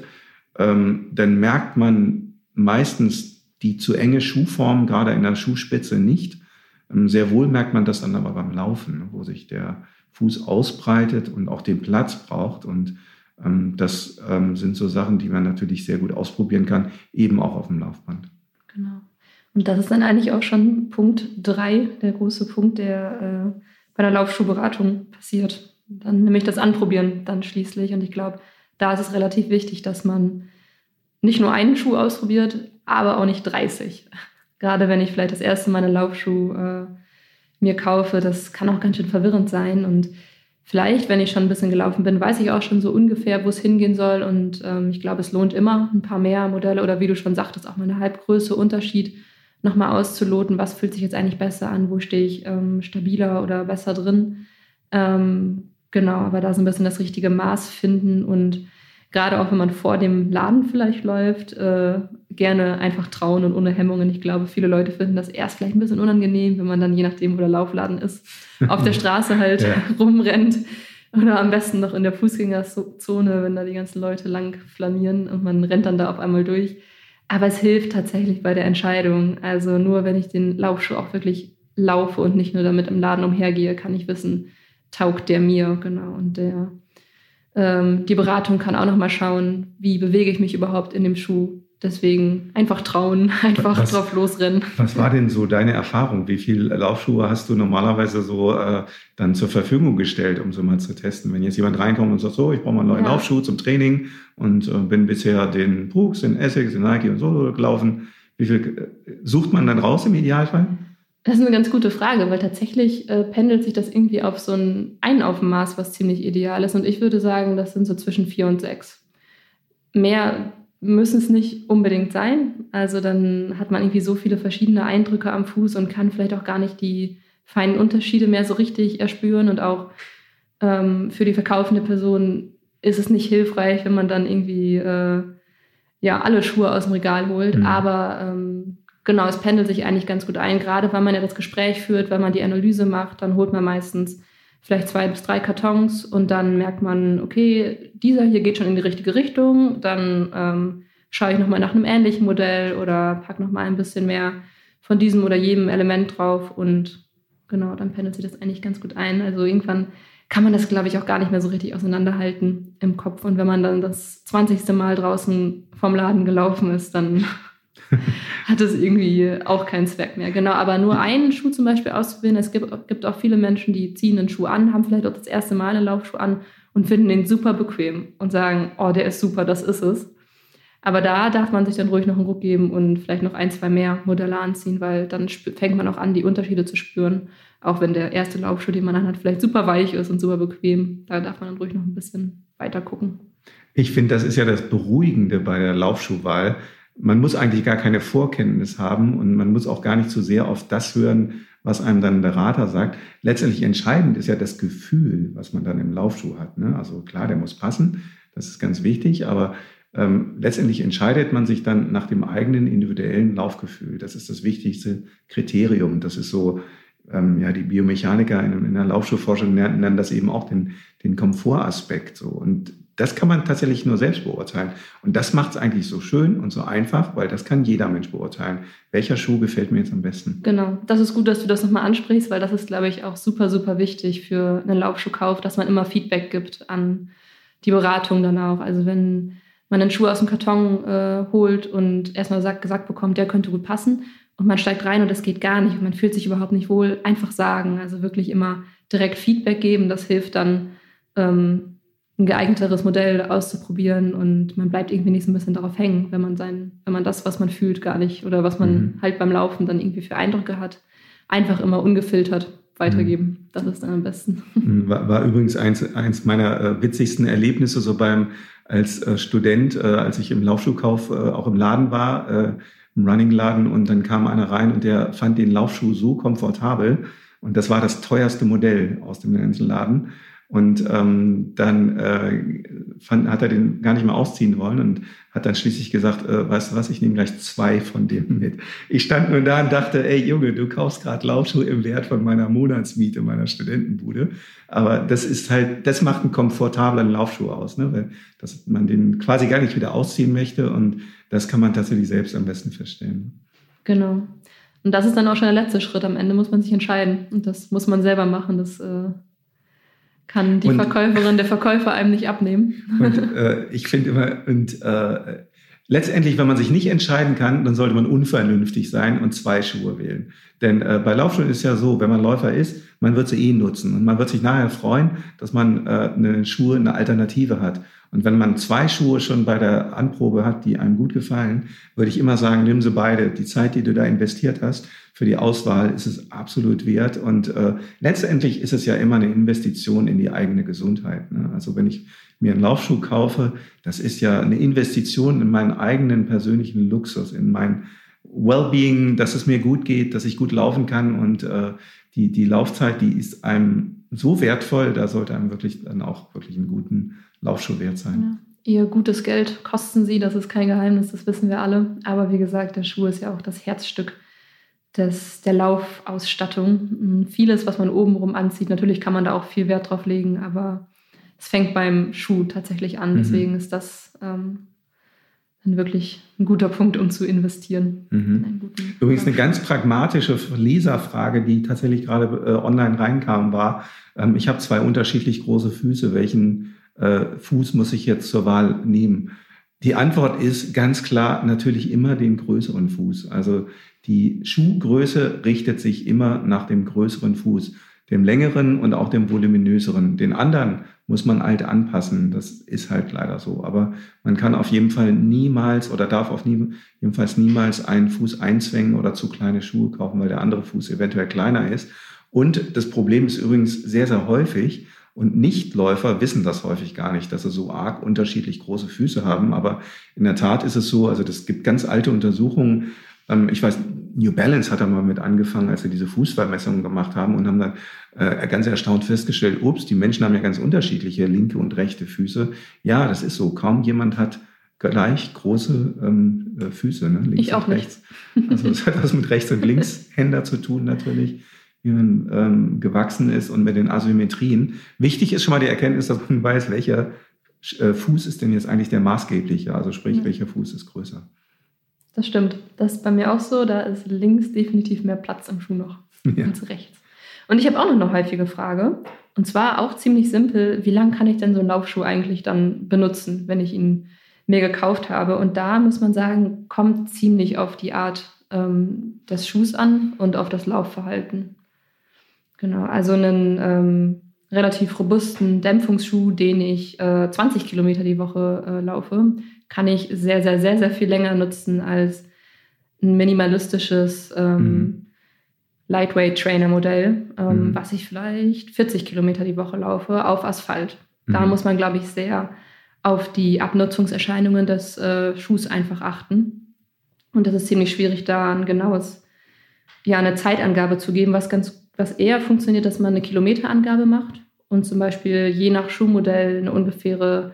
ähm, dann merkt man meistens die zu enge Schuhform, gerade in der Schuhspitze nicht. Ähm, sehr wohl merkt man das dann aber beim Laufen, wo sich der Fuß ausbreitet und auch den Platz braucht. Und ähm, das ähm, sind so Sachen, die man natürlich sehr gut ausprobieren kann, eben auch auf dem Laufband. Genau. Und das ist dann eigentlich auch schon Punkt drei, der große Punkt, der äh, bei der Laufschuhberatung passiert. Dann nämlich das Anprobieren dann schließlich. Und ich glaube, da ist es relativ wichtig, dass man nicht nur einen Schuh ausprobiert, aber auch nicht 30. Gerade wenn ich vielleicht das erste Mal einen Laufschuh äh, mir kaufe, das kann auch ganz schön verwirrend sein. Und vielleicht, wenn ich schon ein bisschen gelaufen bin, weiß ich auch schon so ungefähr, wo es hingehen soll. Und ähm, ich glaube, es lohnt immer, ein paar mehr Modelle oder wie du schon sagtest, auch mal eine Halbgröße Unterschied nochmal auszuloten. Was fühlt sich jetzt eigentlich besser an? Wo stehe ich ähm, stabiler oder besser drin? Ähm, genau, aber da so ein bisschen das richtige Maß finden und gerade auch wenn man vor dem Laden vielleicht läuft, äh, gerne einfach trauen und ohne Hemmungen. Ich glaube, viele Leute finden das erst vielleicht ein bisschen unangenehm, wenn man dann, je nachdem, wo der Laufladen ist, auf der Straße halt ja. rumrennt. Oder am besten noch in der Fußgängerzone, wenn da die ganzen Leute lang flanieren und man rennt dann da auf einmal durch. Aber es hilft tatsächlich bei der Entscheidung. Also nur wenn ich den Laufschuh auch wirklich laufe und nicht nur damit im Laden umhergehe, kann ich wissen, taugt der mir, genau. Und der ähm, die Beratung kann auch noch mal schauen, wie bewege ich mich überhaupt in dem Schuh. Deswegen einfach trauen, einfach was, drauf losrennen. Was war denn so deine Erfahrung? Wie viele Laufschuhe hast du normalerweise so äh, dann zur Verfügung gestellt, um so mal zu testen? Wenn jetzt jemand reinkommt und sagt, so, ich brauche mal einen neuen ja. Laufschuh zum Training und äh, bin bisher den Brooks, den Essex, den Nike und so gelaufen. wie viel äh, sucht man dann raus im Idealfall? Das ist eine ganz gute Frage, weil tatsächlich äh, pendelt sich das irgendwie auf so ein Einaufmaß, was ziemlich ideal ist. Und ich würde sagen, das sind so zwischen vier und sechs. Mehr müssen es nicht unbedingt sein. Also dann hat man irgendwie so viele verschiedene Eindrücke am Fuß und kann vielleicht auch gar nicht die feinen Unterschiede mehr so richtig erspüren. Und auch ähm, für die verkaufende Person ist es nicht hilfreich, wenn man dann irgendwie äh, ja alle Schuhe aus dem Regal holt. Mhm. Aber ähm, genau, es pendelt sich eigentlich ganz gut ein, gerade weil man ja das Gespräch führt, weil man die Analyse macht, dann holt man meistens vielleicht zwei bis drei Kartons und dann merkt man, okay, dieser hier geht schon in die richtige Richtung, dann ähm, schaue ich nochmal nach einem ähnlichen Modell oder packe nochmal ein bisschen mehr von diesem oder jedem Element drauf und genau, dann pendelt sich das eigentlich ganz gut ein. Also irgendwann kann man das, glaube ich, auch gar nicht mehr so richtig auseinanderhalten im Kopf. Und wenn man dann das 20. Mal draußen vom Laden gelaufen ist, dann hat es irgendwie auch keinen Zweck mehr. Genau, aber nur einen Schuh zum Beispiel auszuwählen. Es gibt, gibt auch viele Menschen, die ziehen einen Schuh an, haben vielleicht auch das erste Mal einen Laufschuh an und finden den super bequem und sagen, oh, der ist super, das ist es. Aber da darf man sich dann ruhig noch einen Ruck geben und vielleicht noch ein, zwei mehr Modelle anziehen, weil dann fängt man auch an, die Unterschiede zu spüren. Auch wenn der erste Laufschuh, den man dann hat, vielleicht super weich ist und super bequem. Da darf man dann ruhig noch ein bisschen weiter gucken. Ich finde, das ist ja das Beruhigende bei der Laufschuhwahl, man muss eigentlich gar keine Vorkenntnis haben und man muss auch gar nicht so sehr auf das hören, was einem dann der Berater sagt. Letztendlich entscheidend ist ja das Gefühl, was man dann im Laufschuh hat. Ne? Also klar, der muss passen, das ist ganz wichtig, aber ähm, letztendlich entscheidet man sich dann nach dem eigenen individuellen Laufgefühl. Das ist das wichtigste Kriterium. Das ist so, ähm, ja, die Biomechaniker in, in der Laufschuhforschung nennen das eben auch den, den Komfortaspekt. So. Und das kann man tatsächlich nur selbst beurteilen. Und das macht es eigentlich so schön und so einfach, weil das kann jeder Mensch beurteilen. Welcher Schuh gefällt mir jetzt am besten? Genau, das ist gut, dass du das nochmal ansprichst, weil das ist, glaube ich, auch super, super wichtig für einen Laufschuhkauf, dass man immer Feedback gibt an die Beratung dann auch. Also wenn man einen Schuh aus dem Karton äh, holt und erstmal sagt, gesagt bekommt, der könnte gut passen und man steigt rein und das geht gar nicht und man fühlt sich überhaupt nicht wohl, einfach sagen. Also wirklich immer direkt Feedback geben, das hilft dann. Ähm, ein geeigneteres Modell auszuprobieren und man bleibt irgendwie nicht so ein bisschen darauf hängen, wenn man sein, wenn man das, was man fühlt, gar nicht oder was man mhm. halt beim Laufen dann irgendwie für Eindrücke hat, einfach immer ungefiltert weitergeben. Mhm. Das ist dann am besten. Mhm. War, war übrigens eins, eins meiner äh, witzigsten Erlebnisse so beim als äh, Student, äh, als ich im Laufschuhkauf äh, auch im Laden war, äh, im Running-Laden und dann kam einer rein und der fand den Laufschuh so komfortabel und das war das teuerste Modell aus dem ganzen Laden und ähm, dann äh, fand, hat er den gar nicht mehr ausziehen wollen und hat dann schließlich gesagt, äh, weißt du was, ich nehme gleich zwei von dem mit. Ich stand nur da und dachte, ey Junge, du kaufst gerade Laufschuhe im Wert von meiner Monatsmiete meiner Studentenbude. Aber das ist halt, das macht einen komfortablen Laufschuh aus, ne? weil dass man den quasi gar nicht wieder ausziehen möchte und das kann man tatsächlich selbst am besten feststellen. Genau. Und das ist dann auch schon der letzte Schritt. Am Ende muss man sich entscheiden und das muss man selber machen. Das äh kann die und, Verkäuferin, der Verkäufer einem nicht abnehmen. Und äh, ich finde immer, und äh, letztendlich, wenn man sich nicht entscheiden kann, dann sollte man unvernünftig sein und zwei Schuhe wählen. Denn äh, bei Laufschuhen ist ja so, wenn man Läufer ist, man wird sie eh nutzen und man wird sich nachher freuen, dass man äh, eine Schuhe, eine Alternative hat. Und wenn man zwei Schuhe schon bei der Anprobe hat, die einem gut gefallen, würde ich immer sagen, nimm sie beide. Die Zeit, die du da investiert hast, für die Auswahl ist es absolut wert. Und äh, letztendlich ist es ja immer eine Investition in die eigene Gesundheit. Ne? Also wenn ich mir einen Laufschuh kaufe, das ist ja eine Investition in meinen eigenen persönlichen Luxus, in mein Wellbeing, dass es mir gut geht, dass ich gut laufen kann. Und äh, die, die Laufzeit, die ist einem so wertvoll, da sollte einem wirklich dann auch wirklich einen guten Laufschuh wert sein. Ja. Ihr gutes Geld kosten sie, das ist kein Geheimnis, das wissen wir alle. Aber wie gesagt, der Schuh ist ja auch das Herzstück des, der Laufausstattung. Vieles, was man obenrum anzieht, natürlich kann man da auch viel Wert drauf legen, aber es fängt beim Schuh tatsächlich an. Mhm. Deswegen ist das ähm, wirklich ein guter Punkt, um zu investieren. Mhm. Übrigens eine ganz pragmatische Leserfrage, die tatsächlich gerade äh, online reinkam, war, ähm, ich habe zwei unterschiedlich große Füße, welchen äh, Fuß muss ich jetzt zur Wahl nehmen? Die Antwort ist ganz klar natürlich immer den größeren Fuß. Also die Schuhgröße richtet sich immer nach dem größeren Fuß, dem längeren und auch dem voluminöseren. Den anderen muss man alt anpassen. Das ist halt leider so. Aber man kann auf jeden Fall niemals oder darf auf nie, jedenfalls niemals einen Fuß einzwängen oder zu kleine Schuhe kaufen, weil der andere Fuß eventuell kleiner ist. Und das Problem ist übrigens sehr, sehr häufig, und Nichtläufer wissen das häufig gar nicht, dass sie so arg unterschiedlich große Füße haben. Aber in der Tat ist es so, also das gibt ganz alte Untersuchungen. Ähm, ich weiß, New Balance hat da mal mit angefangen, als sie diese Fußvermessungen gemacht haben und haben dann äh, ganz erstaunt festgestellt, ups, die Menschen haben ja ganz unterschiedliche linke und rechte Füße. Ja, das ist so. Kaum jemand hat gleich große ähm, äh, Füße, ne? links ich auch und rechts. Nicht. Also es hat was mit Rechts- und Linkshänder zu tun natürlich wie man ähm, gewachsen ist und mit den Asymmetrien. Wichtig ist schon mal die Erkenntnis, dass man weiß, welcher äh, Fuß ist denn jetzt eigentlich der maßgebliche, also sprich, ja. welcher Fuß ist größer. Das stimmt. Das ist bei mir auch so. Da ist links definitiv mehr Platz im Schuh noch ja. als rechts. Und ich habe auch noch eine häufige Frage. Und zwar auch ziemlich simpel. Wie lange kann ich denn so einen Laufschuh eigentlich dann benutzen, wenn ich ihn mir gekauft habe? Und da muss man sagen, kommt ziemlich auf die Art ähm, des Schuhs an und auf das Laufverhalten. Genau, also einen ähm, relativ robusten Dämpfungsschuh, den ich äh, 20 Kilometer die Woche äh, laufe, kann ich sehr, sehr, sehr, sehr viel länger nutzen als ein minimalistisches ähm, mhm. Lightweight-Trainer-Modell, ähm, mhm. was ich vielleicht 40 Kilometer die Woche laufe auf Asphalt. Da mhm. muss man, glaube ich, sehr auf die Abnutzungserscheinungen des äh, Schuhs einfach achten. Und das ist ziemlich schwierig, da ein genaues, ja, eine Zeitangabe zu geben, was ganz was eher funktioniert, dass man eine Kilometerangabe macht und zum Beispiel je nach Schuhmodell eine ungefähre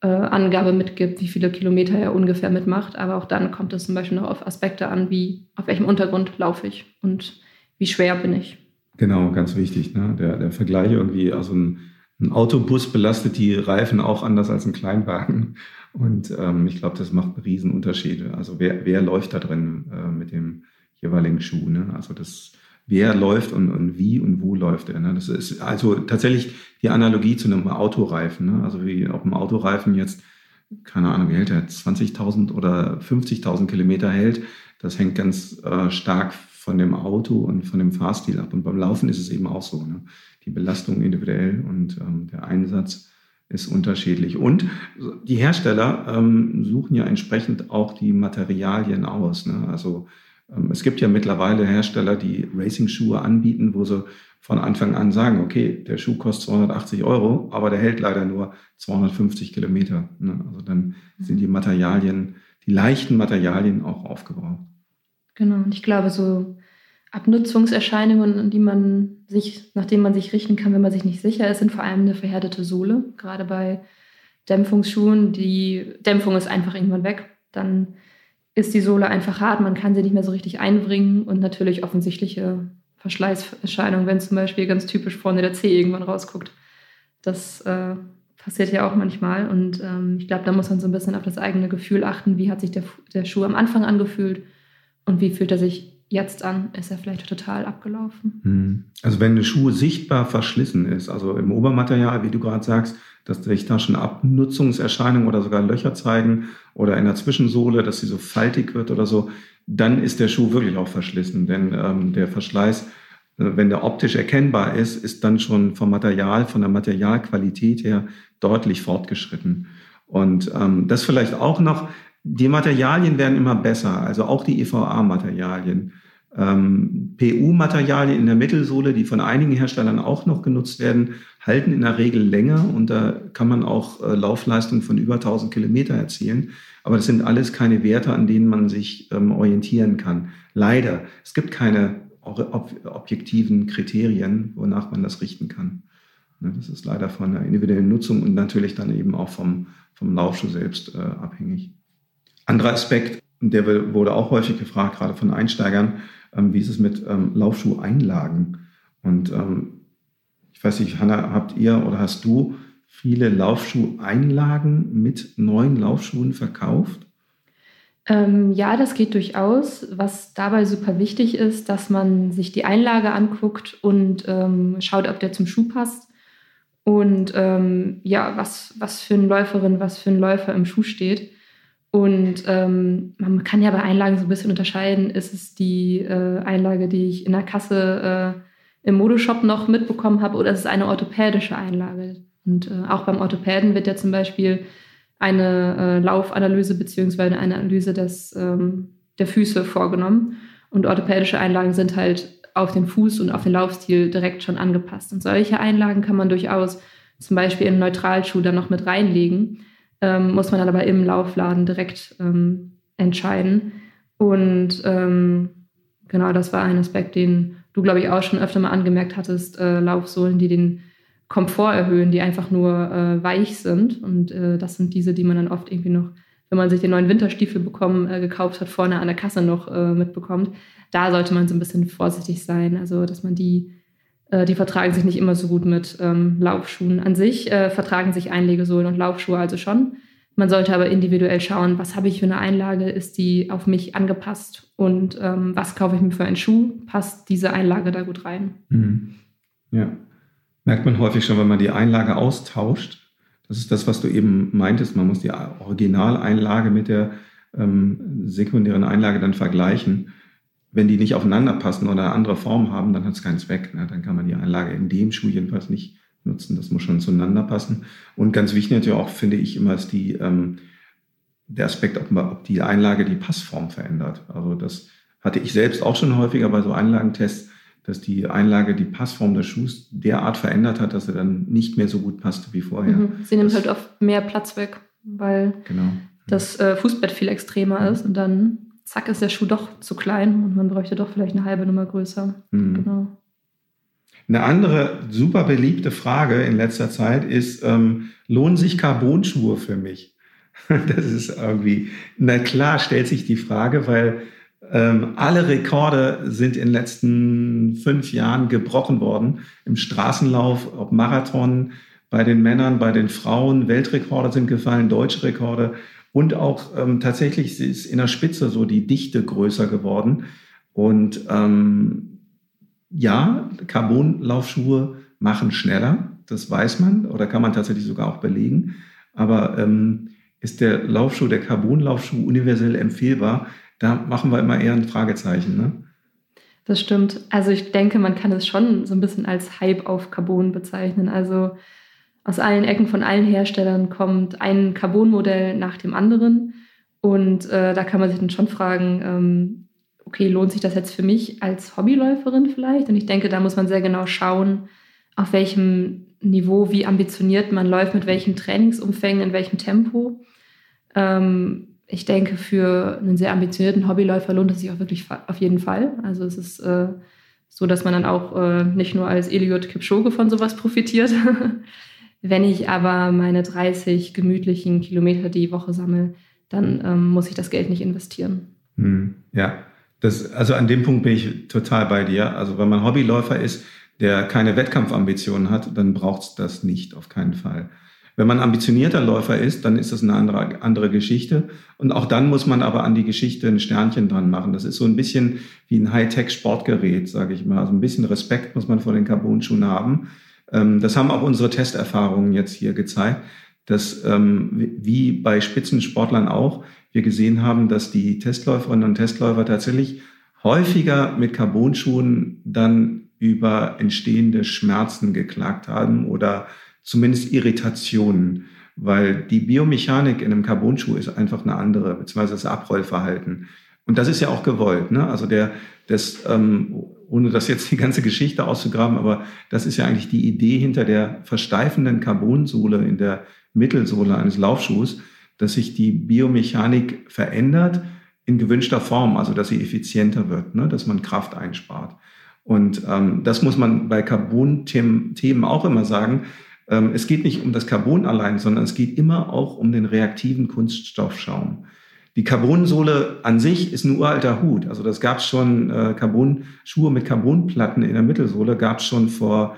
äh, Angabe mitgibt, wie viele Kilometer er ungefähr mitmacht. Aber auch dann kommt es zum Beispiel noch auf Aspekte an, wie auf welchem Untergrund laufe ich und wie schwer bin ich. Genau, ganz wichtig. Ne? Der, der Vergleich irgendwie, also ein, ein, Autobus belastet die Reifen auch anders als ein Kleinwagen. Und ähm, ich glaube, das macht einen riesen Unterschied. Also wer, wer läuft da drin äh, mit dem jeweiligen Schuh? Ne? Also das wer läuft und, und wie und wo läuft er. Ne? Das ist also tatsächlich die Analogie zu einem Autoreifen. Ne? Also wie auf dem Autoreifen jetzt, keine Ahnung, wie hält er, 20.000 oder 50.000 Kilometer hält. Das hängt ganz äh, stark von dem Auto und von dem Fahrstil ab. Und beim Laufen ist es eben auch so. Ne? Die Belastung individuell und ähm, der Einsatz ist unterschiedlich. Und die Hersteller ähm, suchen ja entsprechend auch die Materialien aus. Ne? Also es gibt ja mittlerweile Hersteller, die Racing-Schuhe anbieten, wo sie von Anfang an sagen, okay, der Schuh kostet 280 Euro, aber der hält leider nur 250 Kilometer. Ne? Also dann sind die Materialien, die leichten Materialien auch aufgebraucht. Genau, und ich glaube, so Abnutzungserscheinungen, die man sich, nach denen man sich richten kann, wenn man sich nicht sicher ist, sind vor allem eine verhärtete Sohle. Gerade bei Dämpfungsschuhen, die Dämpfung ist einfach irgendwann weg. Dann ist die Sohle einfach hart, man kann sie nicht mehr so richtig einbringen und natürlich offensichtliche Verschleißerscheinungen, wenn zum Beispiel ganz typisch vorne der Zeh irgendwann rausguckt. Das äh, passiert ja auch manchmal und ähm, ich glaube, da muss man so ein bisschen auf das eigene Gefühl achten, wie hat sich der, der Schuh am Anfang angefühlt und wie fühlt er sich jetzt an? Ist er vielleicht total abgelaufen? Hm. Also wenn eine Schuh sichtbar verschlissen ist, also im Obermaterial, wie du gerade sagst, dass sich da schon Abnutzungserscheinungen oder sogar Löcher zeigen oder in der Zwischensohle, dass sie so faltig wird oder so, dann ist der Schuh wirklich auch verschlissen. Denn ähm, der Verschleiß, äh, wenn der optisch erkennbar ist, ist dann schon vom Material, von der Materialqualität her deutlich fortgeschritten. Und ähm, das vielleicht auch noch, die Materialien werden immer besser, also auch die EVA-Materialien. Ähm, PU-Materialien in der Mittelsohle, die von einigen Herstellern auch noch genutzt werden, halten in der Regel länger und da kann man auch äh, Laufleistungen von über 1000 Kilometer erzielen. Aber das sind alles keine Werte, an denen man sich ähm, orientieren kann. Leider. Es gibt keine ob objektiven Kriterien, wonach man das richten kann. Ne, das ist leider von der individuellen Nutzung und natürlich dann eben auch vom, vom Laufschuh selbst äh, abhängig. Anderer Aspekt, der wurde auch häufig gefragt, gerade von Einsteigern, ähm, wie ist es mit ähm, Laufschuheinlagen? Und ähm, ich weiß nicht, Hanna, habt ihr oder hast du viele Laufschuheinlagen mit neuen Laufschuhen verkauft? Ähm, ja, das geht durchaus. Was dabei super wichtig ist, dass man sich die Einlage anguckt und ähm, schaut, ob der zum Schuh passt. Und ähm, ja, was, was für eine Läuferin, was für ein Läufer im Schuh steht. Und ähm, man kann ja bei Einlagen so ein bisschen unterscheiden, ist es die äh, Einlage, die ich in der Kasse äh, im Modeshop noch mitbekommen habe, oder ist es eine orthopädische Einlage? Und äh, auch beim Orthopäden wird ja zum Beispiel eine äh, Laufanalyse beziehungsweise eine Analyse des, ähm, der Füße vorgenommen. Und orthopädische Einlagen sind halt auf den Fuß und auf den Laufstil direkt schon angepasst. Und solche Einlagen kann man durchaus zum Beispiel in Neutralschuh dann noch mit reinlegen. Ähm, muss man dann aber im Laufladen direkt ähm, entscheiden. Und ähm, genau, das war ein Aspekt, den du, glaube ich, auch schon öfter mal angemerkt hattest, äh, Laufsohlen, die den Komfort erhöhen, die einfach nur äh, weich sind. Und äh, das sind diese, die man dann oft irgendwie noch, wenn man sich den neuen Winterstiefel bekommen, äh, gekauft hat, vorne an der Kasse noch äh, mitbekommt. Da sollte man so ein bisschen vorsichtig sein. Also, dass man die, die vertragen sich nicht immer so gut mit ähm, Laufschuhen. An sich vertragen sich Einlegesohlen und Laufschuhe also schon. Man sollte aber individuell schauen, was habe ich für eine Einlage, ist die auf mich angepasst und ähm, was kaufe ich mir für einen Schuh, passt diese Einlage da gut rein. Mhm. Ja, merkt man häufig schon, wenn man die Einlage austauscht. Das ist das, was du eben meintest. Man muss die Originaleinlage mit der ähm, sekundären Einlage dann vergleichen. Wenn die nicht aufeinander passen oder eine andere Form haben, dann hat es keinen Zweck. Ne? Dann kann man die Einlage in dem Schuh jedenfalls nicht nutzen. Das muss schon zueinander passen. Und ganz wichtig natürlich auch, finde ich, immer ist die, ähm, der Aspekt, ob, ob die Einlage die Passform verändert. Also das hatte ich selbst auch schon häufiger bei so Einlagentests, dass die Einlage die Passform des Schuhs derart verändert hat, dass er dann nicht mehr so gut passte wie vorher. Mhm. Sie nimmt das, halt oft mehr Platz weg, weil genau. das äh, Fußbett viel extremer mhm. ist und dann zack ist der Schuh doch zu klein und man bräuchte doch vielleicht eine halbe Nummer größer. Mhm. Genau. Eine andere super beliebte Frage in letzter Zeit ist, ähm, lohnen sich Carbonschuhe für mich? Das ist irgendwie, na klar stellt sich die Frage, weil ähm, alle Rekorde sind in den letzten fünf Jahren gebrochen worden. Im Straßenlauf, ob Marathon, bei den Männern, bei den Frauen, Weltrekorde sind gefallen, deutsche Rekorde. Und auch ähm, tatsächlich ist in der Spitze so die Dichte größer geworden. Und ähm, ja, Carbonlaufschuhe machen schneller, das weiß man oder kann man tatsächlich sogar auch belegen. Aber ähm, ist der Laufschuh, der Carbonlaufschuh universell empfehlbar? Da machen wir immer eher ein Fragezeichen. Ne? Das stimmt. Also ich denke, man kann es schon so ein bisschen als Hype auf Carbon bezeichnen. Also aus allen Ecken von allen Herstellern kommt ein Carbon-Modell nach dem anderen. Und äh, da kann man sich dann schon fragen, ähm, okay, lohnt sich das jetzt für mich als Hobbyläuferin vielleicht? Und ich denke, da muss man sehr genau schauen, auf welchem Niveau, wie ambitioniert man läuft, mit welchen Trainingsumfängen, in welchem Tempo. Ähm, ich denke, für einen sehr ambitionierten Hobbyläufer lohnt es sich auch wirklich auf jeden Fall. Also es ist äh, so, dass man dann auch äh, nicht nur als Eliot Kipchoge von sowas profitiert. Wenn ich aber meine 30 gemütlichen Kilometer die Woche sammle, dann ähm, muss ich das Geld nicht investieren. Hm, ja, das, also an dem Punkt bin ich total bei dir. Also wenn man Hobbyläufer ist, der keine Wettkampfambitionen hat, dann braucht es das nicht, auf keinen Fall. Wenn man ambitionierter Läufer ist, dann ist das eine andere, andere Geschichte. Und auch dann muss man aber an die Geschichte ein Sternchen dran machen. Das ist so ein bisschen wie ein Hightech-Sportgerät, sage ich mal. Also ein bisschen Respekt muss man vor den Carbon-Schuhen haben. Ähm, das haben auch unsere Testerfahrungen jetzt hier gezeigt, dass ähm, wie bei Spitzensportlern auch, wir gesehen haben, dass die Testläuferinnen und Testläufer tatsächlich häufiger mit Carbonschuhen dann über entstehende Schmerzen geklagt haben oder zumindest Irritationen, weil die Biomechanik in einem Carbonschuh ist einfach eine andere, beziehungsweise das Abrollverhalten. Und das ist ja auch gewollt. Ne? Also der, das, ähm, ohne das jetzt die ganze Geschichte auszugraben, aber das ist ja eigentlich die Idee hinter der versteifenden Carbonsohle in der Mittelsohle eines Laufschuhs, dass sich die Biomechanik verändert in gewünschter Form, also dass sie effizienter wird, ne, dass man Kraft einspart. Und ähm, das muss man bei Carbon-Themen auch immer sagen. Ähm, es geht nicht um das Carbon allein, sondern es geht immer auch um den reaktiven Kunststoffschaum. Die Carbonsohle an sich ist ein uralter Hut. Also das gab es schon, äh, Carbon-Schuhe mit Carbonplatten in der Mittelsohle gab es schon vor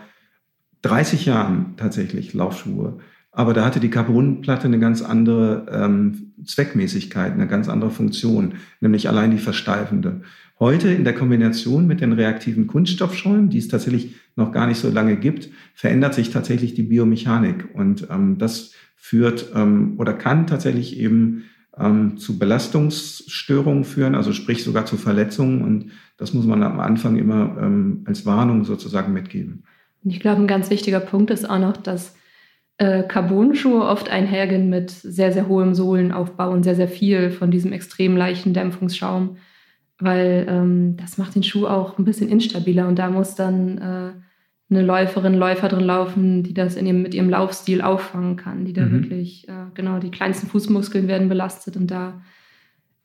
30 Jahren tatsächlich Laufschuhe. Aber da hatte die Carbonplatte eine ganz andere ähm, Zweckmäßigkeit, eine ganz andere Funktion, nämlich allein die versteifende. Heute in der Kombination mit den reaktiven Kunststoffschäumen, die es tatsächlich noch gar nicht so lange gibt, verändert sich tatsächlich die Biomechanik. Und ähm, das führt ähm, oder kann tatsächlich eben ähm, zu Belastungsstörungen führen, also sprich sogar zu Verletzungen. Und das muss man am Anfang immer ähm, als Warnung sozusagen mitgeben. Ich glaube, ein ganz wichtiger Punkt ist auch noch, dass äh, Carbon-Schuhe oft einhergehen mit sehr, sehr hohem Sohlenaufbau und sehr, sehr viel von diesem extrem leichten Dämpfungsschaum, weil ähm, das macht den Schuh auch ein bisschen instabiler und da muss dann äh, eine Läuferin, Läufer drin laufen, die das in ihrem, mit ihrem Laufstil auffangen kann, die da mhm. wirklich, äh, genau, die kleinsten Fußmuskeln werden belastet und da,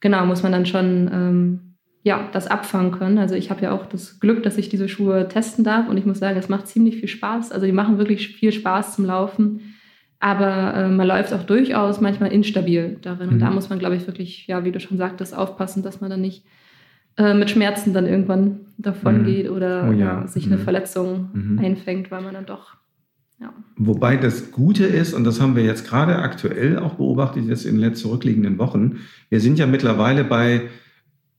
genau, muss man dann schon, ähm, ja, das abfangen können. Also ich habe ja auch das Glück, dass ich diese Schuhe testen darf und ich muss sagen, es macht ziemlich viel Spaß. Also die machen wirklich viel Spaß zum Laufen, aber äh, man läuft auch durchaus manchmal instabil darin mhm. und da mhm. muss man, glaube ich, wirklich, ja, wie du schon sagtest, aufpassen, dass man dann nicht äh, mit Schmerzen dann irgendwann davon mhm. geht oder oh ja. sich eine mhm. Verletzung mhm. einfängt, weil man dann doch. Ja. Wobei das Gute ist, und das haben wir jetzt gerade aktuell auch beobachtet, jetzt in den zurückliegenden Wochen, wir sind ja mittlerweile bei,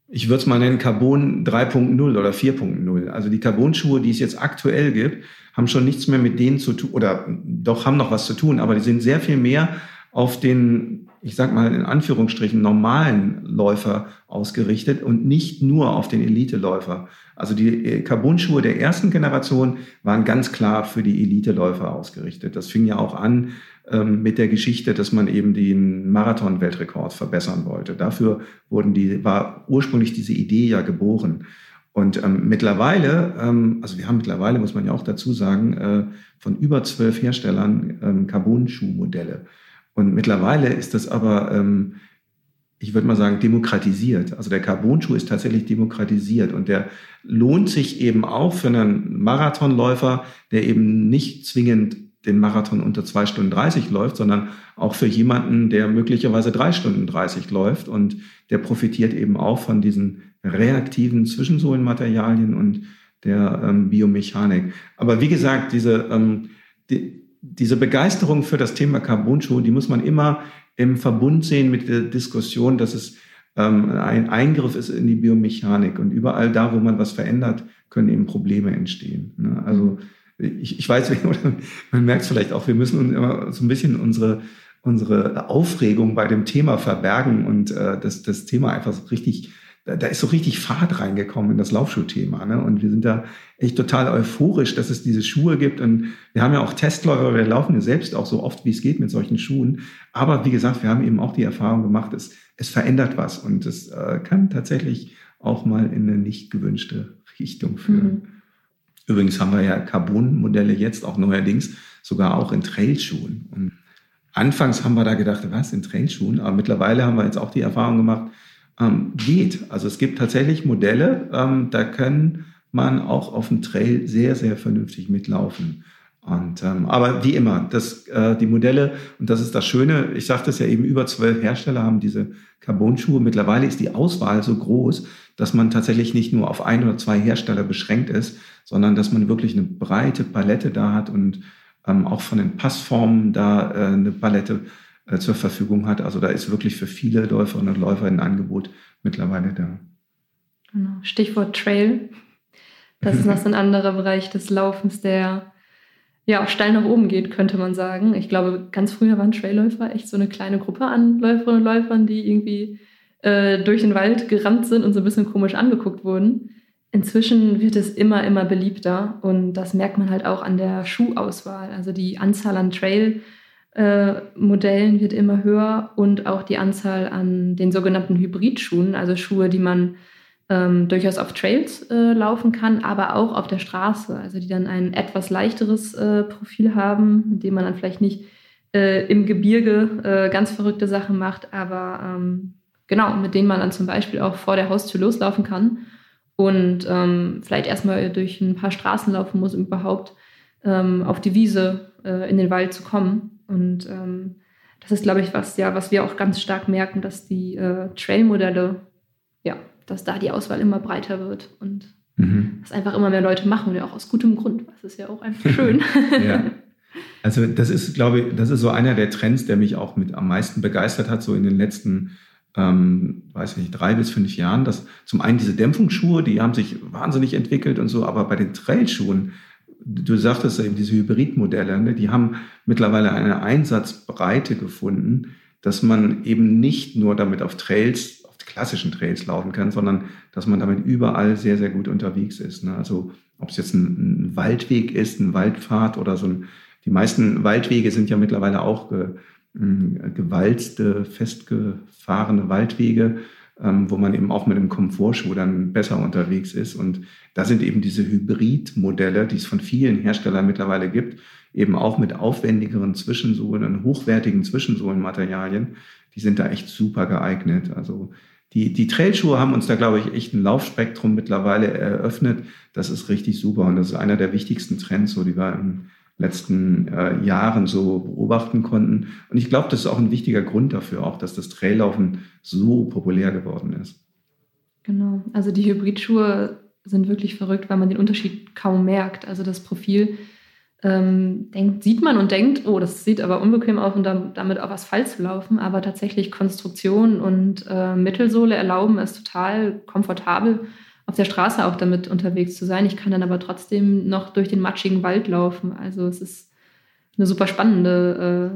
ich würde es mal nennen, Carbon 3.0 oder 4.0. Also die Carbon-Schuhe, die es jetzt aktuell gibt, haben schon nichts mehr mit denen zu tun, oder doch haben noch was zu tun, aber die sind sehr viel mehr auf den ich sag mal in Anführungsstrichen, normalen Läufer ausgerichtet und nicht nur auf den Elite-Läufer. Also die äh, Carbon-Schuhe der ersten Generation waren ganz klar für die Elite-Läufer ausgerichtet. Das fing ja auch an ähm, mit der Geschichte, dass man eben den Marathon-Weltrekord verbessern wollte. Dafür wurden die, war ursprünglich diese Idee ja geboren. Und ähm, mittlerweile, ähm, also wir haben mittlerweile, muss man ja auch dazu sagen, äh, von über zwölf Herstellern ähm, Carbon-Schuhmodelle. Und mittlerweile ist das aber, ähm, ich würde mal sagen, demokratisiert. Also der Carbon-Schuh ist tatsächlich demokratisiert und der lohnt sich eben auch für einen Marathonläufer, der eben nicht zwingend den Marathon unter zwei Stunden 30 läuft, sondern auch für jemanden, der möglicherweise drei Stunden 30 läuft und der profitiert eben auch von diesen reaktiven Zwischensohlenmaterialien und der ähm, Biomechanik. Aber wie gesagt, diese, ähm, die, diese Begeisterung für das Thema Carbonschuhe, die muss man immer im Verbund sehen mit der Diskussion, dass es ähm, ein Eingriff ist in die Biomechanik und überall da, wo man was verändert, können eben Probleme entstehen. Ne? Also ich, ich weiß, man merkt es vielleicht auch, wir müssen uns immer so ein bisschen unsere unsere Aufregung bei dem Thema verbergen und äh, das, das Thema einfach so richtig da, da ist so richtig Fahrt reingekommen in das Laufschuhthema. Ne? Und wir sind da echt total euphorisch, dass es diese Schuhe gibt. Und wir haben ja auch Testläufer, wir laufen ja selbst auch so oft, wie es geht mit solchen Schuhen. Aber wie gesagt, wir haben eben auch die Erfahrung gemacht, es, es verändert was und es äh, kann tatsächlich auch mal in eine nicht gewünschte Richtung führen. Mhm. Übrigens haben wir ja Carbon-Modelle jetzt auch neuerdings sogar auch in Trailschuhen. Und anfangs haben wir da gedacht, was in Trailschuhen? Aber mittlerweile haben wir jetzt auch die Erfahrung gemacht, ähm, geht. Also es gibt tatsächlich Modelle, ähm, da kann man auch auf dem Trail sehr, sehr vernünftig mitlaufen. Und, ähm, aber wie immer, das, äh, die Modelle, und das ist das Schöne, ich sagte es ja eben, über zwölf Hersteller haben diese Carbon-Schuhe. Mittlerweile ist die Auswahl so groß, dass man tatsächlich nicht nur auf ein oder zwei Hersteller beschränkt ist, sondern dass man wirklich eine breite Palette da hat und ähm, auch von den Passformen da äh, eine Palette äh, zur Verfügung hat. Also da ist wirklich für viele Läuferinnen und Läufer ein Angebot mittlerweile da. Genau. Stichwort Trail. Das ist noch so ein anderer Bereich des Laufens, der ja auch steil nach oben geht, könnte man sagen. Ich glaube, ganz früher waren Trailläufer echt so eine kleine Gruppe an Läuferinnen und Läufern, die irgendwie äh, durch den Wald gerannt sind und so ein bisschen komisch angeguckt wurden. Inzwischen wird es immer, immer beliebter und das merkt man halt auch an der Schuhauswahl. Also die Anzahl an Trail- äh, Modellen wird immer höher und auch die Anzahl an den sogenannten Hybridschuhen, also Schuhe, die man ähm, durchaus auf Trails äh, laufen kann, aber auch auf der Straße, also die dann ein etwas leichteres äh, Profil haben, mit dem man dann vielleicht nicht äh, im Gebirge äh, ganz verrückte Sachen macht, aber ähm, genau, mit denen man dann zum Beispiel auch vor der Haustür loslaufen kann und ähm, vielleicht erstmal durch ein paar Straßen laufen muss, um überhaupt ähm, auf die Wiese in den Wald zu kommen. Und ähm, das ist, glaube ich, was, ja, was wir auch ganz stark merken, dass die äh, Trail-Modelle, ja, dass da die Auswahl immer breiter wird und mhm. dass einfach immer mehr Leute machen und ja auch aus gutem Grund. Das ist ja auch einfach schön. ja. Also das ist, glaube ich, das ist so einer der Trends, der mich auch mit am meisten begeistert hat, so in den letzten, ähm, weiß ich nicht, drei bis fünf Jahren. Dass zum einen diese Dämpfungsschuhe, die haben sich wahnsinnig entwickelt und so, aber bei den Trailschuhen, du sagtest eben diese Hybridmodelle, ne, die haben mittlerweile eine Einsatzbreite gefunden, dass man eben nicht nur damit auf Trails, auf klassischen Trails laufen kann, sondern dass man damit überall sehr, sehr gut unterwegs ist. Ne? Also ob es jetzt ein, ein, Waldweg ist, ein Waldpfad oder so ein die meisten Waldwege sind ja mittlerweile auch ge, gewalzte, festgefahrene Waldwege, ähm, wo man eben auch mit einem Komfortschuh dann besser unterwegs ist. Und da sind eben diese Hybridmodelle, die es von vielen Herstellern mittlerweile gibt, eben auch mit aufwendigeren Zwischensohlen hochwertigen Zwischensohlenmaterialien, die sind da echt super geeignet. Also die, die Trailschuhe haben uns da, glaube ich, echt ein Laufspektrum mittlerweile eröffnet. Das ist richtig super und das ist einer der wichtigsten Trends, so die wir in letzten äh, Jahren so beobachten konnten. Und ich glaube, das ist auch ein wichtiger Grund dafür, auch dass das Traillaufen so populär geworden ist. Genau, also die Hybridschuhe sind wirklich verrückt, weil man den Unterschied kaum merkt. Also das Profil ähm, denkt, sieht man und denkt, oh, das sieht aber unbequem aus und damit auf Asphalt zu laufen. Aber tatsächlich Konstruktion und äh, Mittelsohle erlauben es total komfortabel auf der Straße auch damit unterwegs zu sein. Ich kann dann aber trotzdem noch durch den matschigen Wald laufen. Also es ist eine super spannende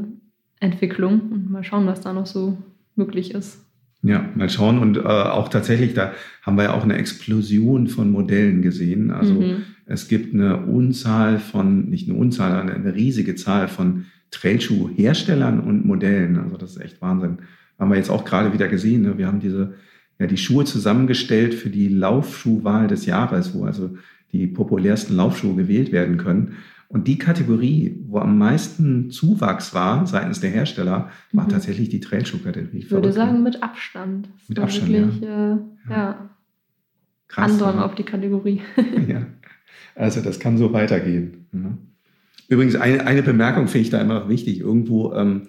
äh, Entwicklung und mal schauen, was da noch so möglich ist. Ja, mal schauen. Und äh, auch tatsächlich, da haben wir ja auch eine Explosion von Modellen gesehen. Also mhm. es gibt eine Unzahl von, nicht eine Unzahl, eine, eine riesige Zahl von Trailschuhherstellern und Modellen. Also das ist echt Wahnsinn. Haben wir jetzt auch gerade wieder gesehen. Ne? Wir haben diese ja, die Schuhe zusammengestellt für die Laufschuhwahl des Jahres, wo also die populärsten Laufschuhe gewählt werden können. Und die Kategorie, wo am meisten Zuwachs war seitens der Hersteller, war mhm. tatsächlich die Trailschuh-Kategorie. Ich würde sagen, mit Abstand. Das mit Abstand, wirklich, ja. Äh, ja. Krass. Andern ja. auf die Kategorie. ja. Also das kann so weitergehen. Ne? Übrigens, eine, eine Bemerkung finde ich da immer wichtig. Irgendwo ähm,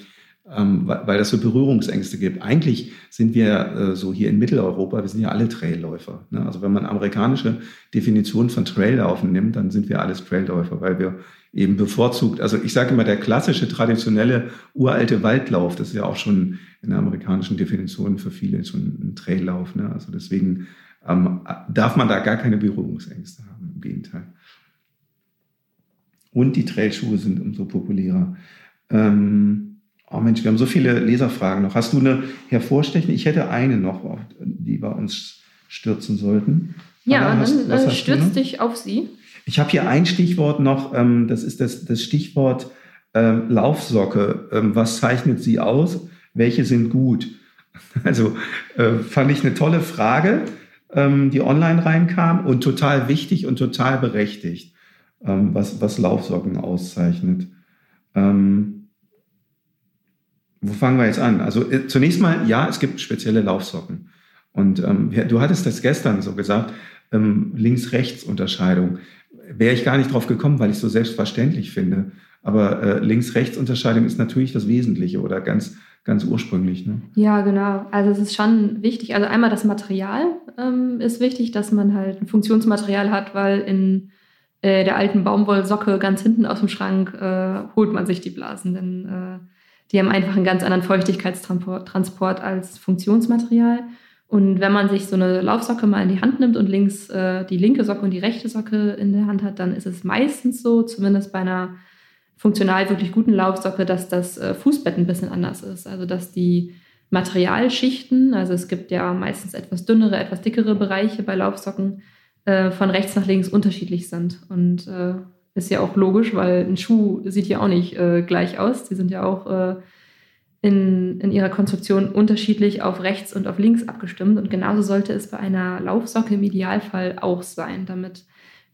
ähm, weil das so Berührungsängste gibt. Eigentlich sind wir äh, so hier in Mitteleuropa, wir sind ja alle Trailläufer. Ne? Also wenn man amerikanische Definition von Traillaufen nimmt, dann sind wir alles Trailläufer, weil wir eben bevorzugt, also ich sage immer, der klassische, traditionelle, uralte Waldlauf, das ist ja auch schon in der amerikanischen Definition für viele schon ein Traillauf. Ne? Also deswegen ähm, darf man da gar keine Berührungsängste haben, im Gegenteil. Und die Trailschuhe sind umso populärer. Ähm, Oh Mensch, wir haben so viele Leserfragen noch. Hast du eine hervorstechende? Ich hätte eine noch, die bei uns stürzen sollten. Ja, hast, dann äh, stürzt dich auf sie. Ich habe hier ein Stichwort noch, ähm, das ist das, das Stichwort ähm, Laufsocke. Ähm, was zeichnet sie aus? Welche sind gut? Also äh, fand ich eine tolle Frage, die online reinkam und total wichtig und total berechtigt, was, was Laufsocken auszeichnet. Ähm, wo fangen wir jetzt an? Also äh, zunächst mal, ja, es gibt spezielle Laufsocken. Und ähm, du hattest das gestern so gesagt, ähm, Links-Rechts-Unterscheidung. Wäre ich gar nicht drauf gekommen, weil ich es so selbstverständlich finde. Aber äh, Links-Rechts-Unterscheidung ist natürlich das Wesentliche oder ganz, ganz ursprünglich. Ne? Ja, genau. Also es ist schon wichtig. Also einmal das Material ähm, ist wichtig, dass man halt ein Funktionsmaterial hat, weil in äh, der alten Baumwollsocke ganz hinten aus dem Schrank äh, holt man sich die Blasen. Denn äh, die haben einfach einen ganz anderen Feuchtigkeitstransport als Funktionsmaterial. Und wenn man sich so eine Laufsocke mal in die Hand nimmt und links äh, die linke Socke und die rechte Socke in der Hand hat, dann ist es meistens so, zumindest bei einer funktional wirklich guten Laufsocke, dass das äh, Fußbett ein bisschen anders ist. Also dass die Materialschichten, also es gibt ja meistens etwas dünnere, etwas dickere Bereiche bei Laufsocken, äh, von rechts nach links unterschiedlich sind. Und äh, ist ja auch logisch, weil ein Schuh sieht ja auch nicht äh, gleich aus. Die sind ja auch äh, in, in ihrer Konstruktion unterschiedlich auf rechts und auf links abgestimmt. Und genauso sollte es bei einer Laufsocke im Idealfall auch sein, damit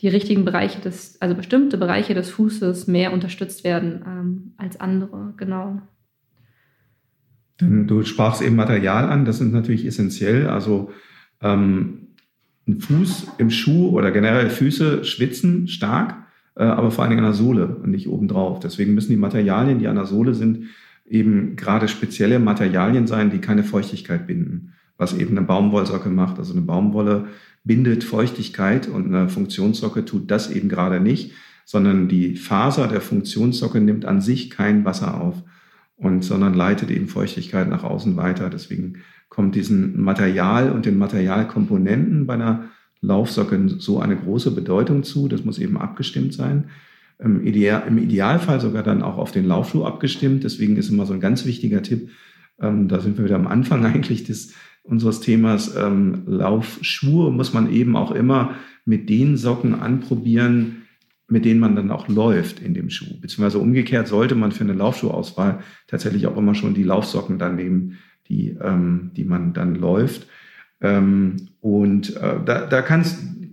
die richtigen Bereiche des, also bestimmte Bereiche des Fußes mehr unterstützt werden ähm, als andere. Genau. Du sprachst eben Material an, das ist natürlich essentiell. Also ähm, ein Fuß im Schuh oder generell Füße schwitzen stark aber vor allen Dingen an der Sohle und nicht obendrauf. Deswegen müssen die Materialien, die an der Sohle sind, eben gerade spezielle Materialien sein, die keine Feuchtigkeit binden, was eben eine Baumwollsocke macht. Also eine Baumwolle bindet Feuchtigkeit und eine Funktionssocke tut das eben gerade nicht, sondern die Faser der Funktionssocke nimmt an sich kein Wasser auf und sondern leitet eben Feuchtigkeit nach außen weiter. Deswegen kommt diesen Material und den Materialkomponenten bei einer Laufsocken so eine große Bedeutung zu. Das muss eben abgestimmt sein. Im, Ideal, Im Idealfall sogar dann auch auf den Laufschuh abgestimmt. Deswegen ist immer so ein ganz wichtiger Tipp, ähm, da sind wir wieder am Anfang eigentlich des, unseres Themas, ähm, Laufschuhe muss man eben auch immer mit den Socken anprobieren, mit denen man dann auch läuft in dem Schuh. Beziehungsweise umgekehrt sollte man für eine Laufschuhauswahl tatsächlich auch immer schon die Laufsocken dann nehmen, die, ähm, die man dann läuft. Ähm, und äh, da, da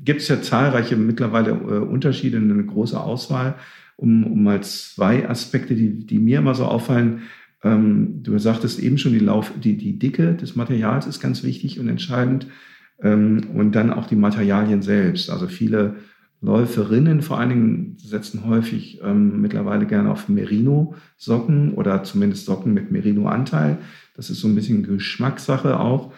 gibt es ja zahlreiche mittlerweile äh, Unterschiede, eine große Auswahl. Um, um mal zwei Aspekte, die, die mir immer so auffallen. Ähm, du sagtest eben schon, die, Lauf, die, die Dicke des Materials ist ganz wichtig und entscheidend. Ähm, und dann auch die Materialien selbst. Also viele Läuferinnen vor allen Dingen setzen häufig ähm, mittlerweile gerne auf Merino-Socken oder zumindest Socken mit Merino-Anteil. Das ist so ein bisschen Geschmackssache auch.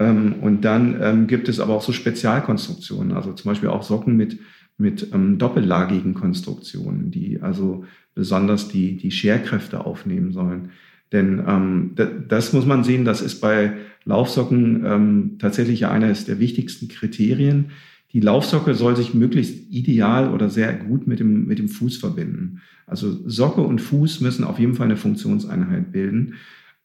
Ähm, und dann ähm, gibt es aber auch so Spezialkonstruktionen, also zum Beispiel auch Socken mit, mit ähm, doppellagigen Konstruktionen, die also besonders die, die Scherkräfte aufnehmen sollen. Denn ähm, das muss man sehen, das ist bei Laufsocken ähm, tatsächlich eines der wichtigsten Kriterien. Die Laufsocke soll sich möglichst ideal oder sehr gut mit dem, mit dem Fuß verbinden. Also Socke und Fuß müssen auf jeden Fall eine Funktionseinheit bilden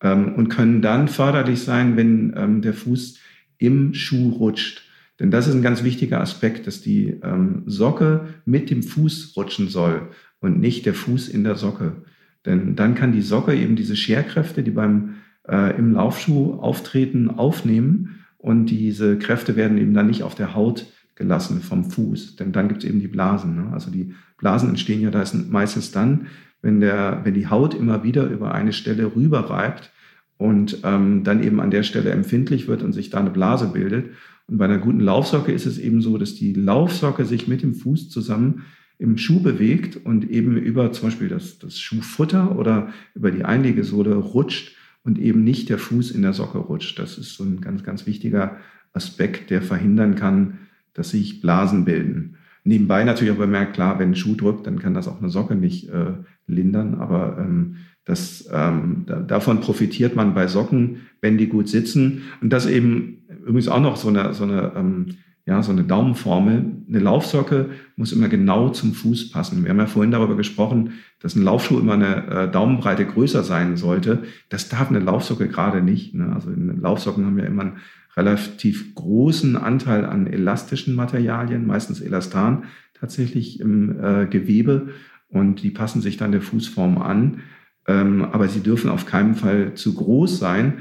und können dann förderlich sein, wenn ähm, der Fuß im Schuh rutscht. Denn das ist ein ganz wichtiger Aspekt, dass die ähm, Socke mit dem Fuß rutschen soll und nicht der Fuß in der Socke. Denn dann kann die Socke eben diese Scherkräfte, die beim äh, im Laufschuh auftreten, aufnehmen und diese Kräfte werden eben dann nicht auf der Haut gelassen vom Fuß, denn dann gibt es eben die Blasen. Ne? Also die Blasen entstehen ja da meistens dann, wenn, der, wenn die Haut immer wieder über eine Stelle rüber reibt und ähm, dann eben an der Stelle empfindlich wird und sich da eine Blase bildet. Und bei einer guten Laufsocke ist es eben so, dass die Laufsocke sich mit dem Fuß zusammen im Schuh bewegt und eben über zum Beispiel das, das Schuhfutter oder über die Einlegesohle rutscht und eben nicht der Fuß in der Socke rutscht. Das ist so ein ganz, ganz wichtiger Aspekt, der verhindern kann, dass sich Blasen bilden. Nebenbei natürlich auch bemerkt, klar, wenn ein Schuh drückt, dann kann das auch eine Socke nicht äh, lindern, aber ähm, das, ähm, da, davon profitiert man bei Socken, wenn die gut sitzen. Und das eben übrigens auch noch so eine, so eine ähm, ja, so eine Daumenformel. Eine Laufsocke muss immer genau zum Fuß passen. Wir haben ja vorhin darüber gesprochen, dass ein Laufschuh immer eine äh, Daumenbreite größer sein sollte. Das darf eine Laufsocke gerade nicht. Ne? Also Laufsocken haben ja immer einen relativ großen Anteil an elastischen Materialien, meistens Elastan tatsächlich im äh, Gewebe und die passen sich dann der Fußform an. Ähm, aber sie dürfen auf keinen Fall zu groß sein,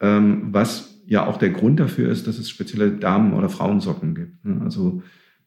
ähm, was ja auch der Grund dafür ist, dass es spezielle Damen- oder Frauensocken gibt. Ne? Also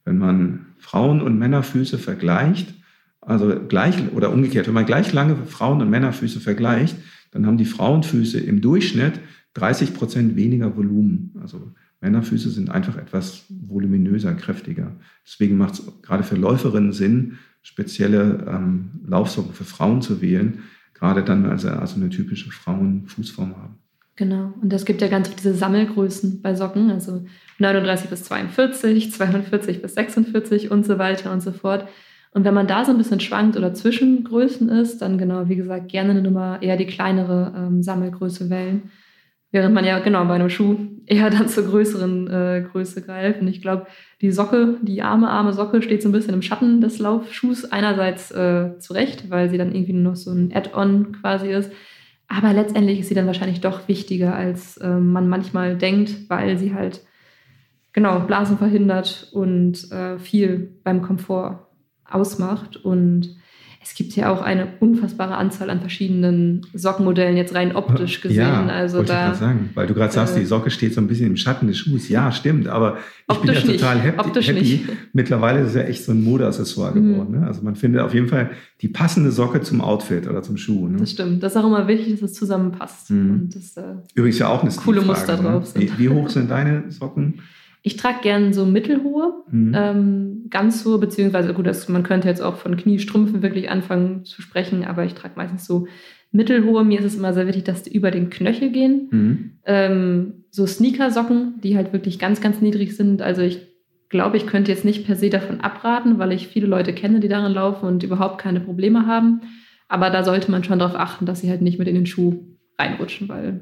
wenn man Frauen- und Männerfüße vergleicht, also gleich oder umgekehrt, wenn man gleich lange Frauen- und Männerfüße vergleicht, dann haben die Frauenfüße im Durchschnitt 30 Prozent weniger Volumen. Also Männerfüße sind einfach etwas voluminöser, kräftiger. Deswegen macht es gerade für Läuferinnen Sinn, spezielle ähm, Laufsocken für Frauen zu wählen, gerade dann, wenn sie also eine typische Frauenfußform haben. Genau. Und es gibt ja ganz diese Sammelgrößen bei Socken, also 39 bis 42, 42 bis 46 und so weiter und so fort. Und wenn man da so ein bisschen schwankt oder Zwischengrößen ist, dann genau, wie gesagt, gerne eine Nummer eher die kleinere ähm, Sammelgröße wählen. Während man ja genau bei einem Schuh eher dann zur größeren äh, Größe greift. Und ich glaube, die Socke, die arme, arme Socke steht so ein bisschen im Schatten des Laufschuhs. Einerseits äh, zurecht, weil sie dann irgendwie noch so ein Add-on quasi ist. Aber letztendlich ist sie dann wahrscheinlich doch wichtiger, als äh, man manchmal denkt, weil sie halt genau Blasen verhindert und äh, viel beim Komfort ausmacht. Und es gibt ja auch eine unfassbare Anzahl an verschiedenen Sockenmodellen, jetzt rein optisch gesehen. Ja, also wollte da, ich sagen, weil du gerade sagst, die äh, Socke steht so ein bisschen im Schatten des Schuhs. Ja, stimmt, aber ich bin ja total happy. happy. Nicht. Mittlerweile ist es ja echt so ein Modeaccessoire mhm. geworden. Ne? Also man findet auf jeden Fall die passende Socke zum Outfit oder zum Schuh. Ne? Das stimmt. Das ist auch immer wichtig, dass es zusammenpasst. Mhm. Und das, äh, Übrigens ja auch eine coole Muster ne? drauf sind. Wie, wie hoch sind deine Socken? Ich trage gern so mittelhohe, mhm. ähm, ganz hohe, beziehungsweise gut, das, man könnte jetzt auch von Kniestrümpfen wirklich anfangen zu sprechen, aber ich trage meistens so mittelhohe. Mir ist es immer sehr wichtig, dass die über den Knöchel gehen. Mhm. Ähm, so Sneakersocken, die halt wirklich ganz, ganz niedrig sind. Also ich glaube, ich könnte jetzt nicht per se davon abraten, weil ich viele Leute kenne, die darin laufen und überhaupt keine Probleme haben. Aber da sollte man schon darauf achten, dass sie halt nicht mit in den Schuh reinrutschen, weil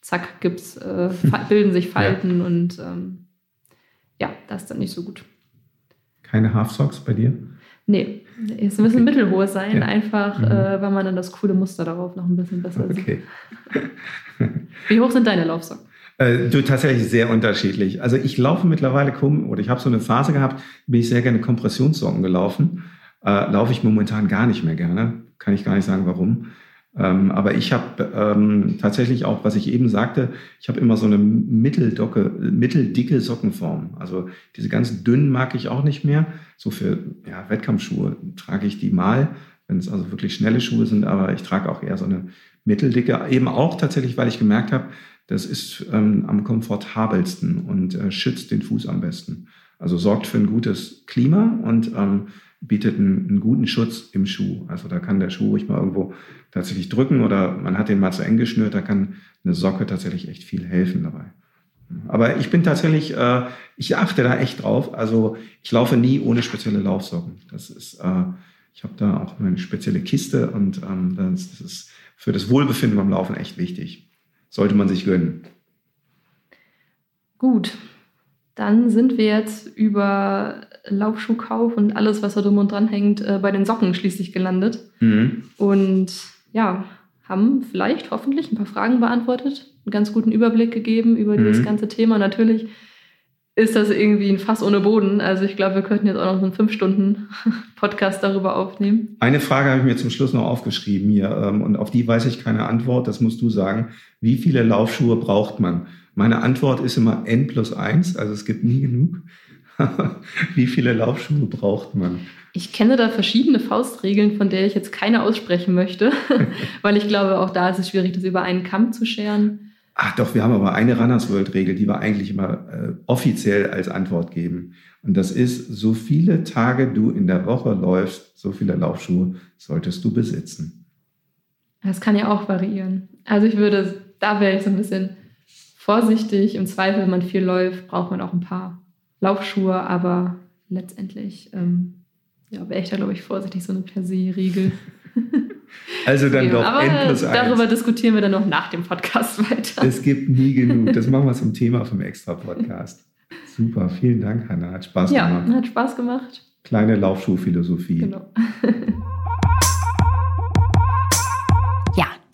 zack, gibt's, äh, bilden sich Falten ja. und ähm, ja, das ist dann nicht so gut. Keine Half Socks bei dir? Nee, es müssen okay. mittelhohe sein, ja. einfach mhm. äh, weil man dann das coole Muster darauf noch ein bisschen besser okay. sieht. Wie hoch sind deine Laufsocken? Äh, du tatsächlich sehr unterschiedlich. Also ich laufe mittlerweile kaum, oder ich habe so eine Phase gehabt, bin ich sehr gerne Kompressionssocken gelaufen. äh, laufe ich momentan gar nicht mehr gerne. Kann ich gar nicht sagen, warum. Ähm, aber ich habe ähm, tatsächlich auch, was ich eben sagte, ich habe immer so eine mitteldocke, mitteldicke Sockenform. Also diese ganz dünnen mag ich auch nicht mehr. So für ja, Wettkampfschuhe trage ich die mal, wenn es also wirklich schnelle Schuhe sind, aber ich trage auch eher so eine mitteldicke. Eben auch tatsächlich, weil ich gemerkt habe, das ist ähm, am komfortabelsten und äh, schützt den Fuß am besten. Also sorgt für ein gutes Klima und ähm, bietet einen, einen, guten Schutz im Schuh. Also da kann der Schuh ruhig mal irgendwo tatsächlich drücken oder man hat den mal zu eng geschnürt, da kann eine Socke tatsächlich echt viel helfen dabei. Aber ich bin tatsächlich, äh, ich achte da echt drauf. Also ich laufe nie ohne spezielle Laufsocken. Das ist, äh, ich habe da auch eine spezielle Kiste und ähm, das, das ist für das Wohlbefinden beim Laufen echt wichtig. Sollte man sich gönnen. Gut, dann sind wir jetzt über Laufschuhkauf und alles, was da drum und dran hängt, äh, bei den Socken schließlich gelandet. Mhm. Und ja, haben vielleicht hoffentlich ein paar Fragen beantwortet, einen ganz guten Überblick gegeben über mhm. dieses ganze Thema. Natürlich ist das irgendwie ein Fass ohne Boden. Also ich glaube, wir könnten jetzt auch noch so einen fünf Stunden Podcast darüber aufnehmen. Eine Frage habe ich mir zum Schluss noch aufgeschrieben hier ähm, und auf die weiß ich keine Antwort. Das musst du sagen. Wie viele Laufschuhe braucht man? Meine Antwort ist immer N plus eins, also es gibt nie genug. Wie viele Laufschuhe braucht man? Ich kenne da verschiedene Faustregeln, von der ich jetzt keine aussprechen möchte, weil ich glaube, auch da ist es schwierig, das über einen Kamm zu scheren. Ach doch, wir haben aber eine Runners World Regel, die wir eigentlich immer äh, offiziell als Antwort geben. Und das ist, so viele Tage du in der Woche läufst, so viele Laufschuhe solltest du besitzen. Das kann ja auch variieren. Also ich würde, da wäre ich so ein bisschen vorsichtig. Im Zweifel, wenn man viel läuft, braucht man auch ein paar Laufschuhe, aber letztendlich ähm, ja, wäre ich da, glaube ich, vorsichtig, so eine per se Regel. Also dann ja, doch aber N plus Darüber diskutieren wir dann noch nach dem Podcast weiter. Es gibt nie genug. Das machen wir zum Thema vom Extra-Podcast. Super, vielen Dank, Hanna. Hat Spaß ja, gemacht. Ja, hat Spaß gemacht. Kleine Laufschuhphilosophie. Genau.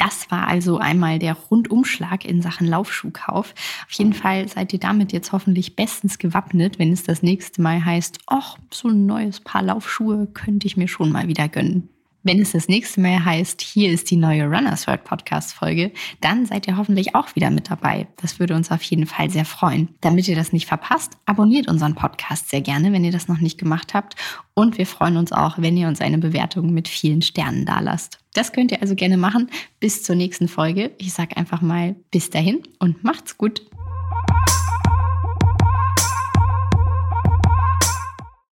Das war also einmal der Rundumschlag in Sachen Laufschuhkauf. Auf jeden Fall seid ihr damit jetzt hoffentlich bestens gewappnet, wenn es das nächste Mal heißt, ach, so ein neues Paar Laufschuhe könnte ich mir schon mal wieder gönnen. Wenn es das nächste Mal heißt, hier ist die neue Runners World Podcast Folge, dann seid ihr hoffentlich auch wieder mit dabei. Das würde uns auf jeden Fall sehr freuen. Damit ihr das nicht verpasst, abonniert unseren Podcast sehr gerne, wenn ihr das noch nicht gemacht habt. Und wir freuen uns auch, wenn ihr uns eine Bewertung mit vielen Sternen dalasst. Das könnt ihr also gerne machen. Bis zur nächsten Folge. Ich sage einfach mal bis dahin und macht's gut.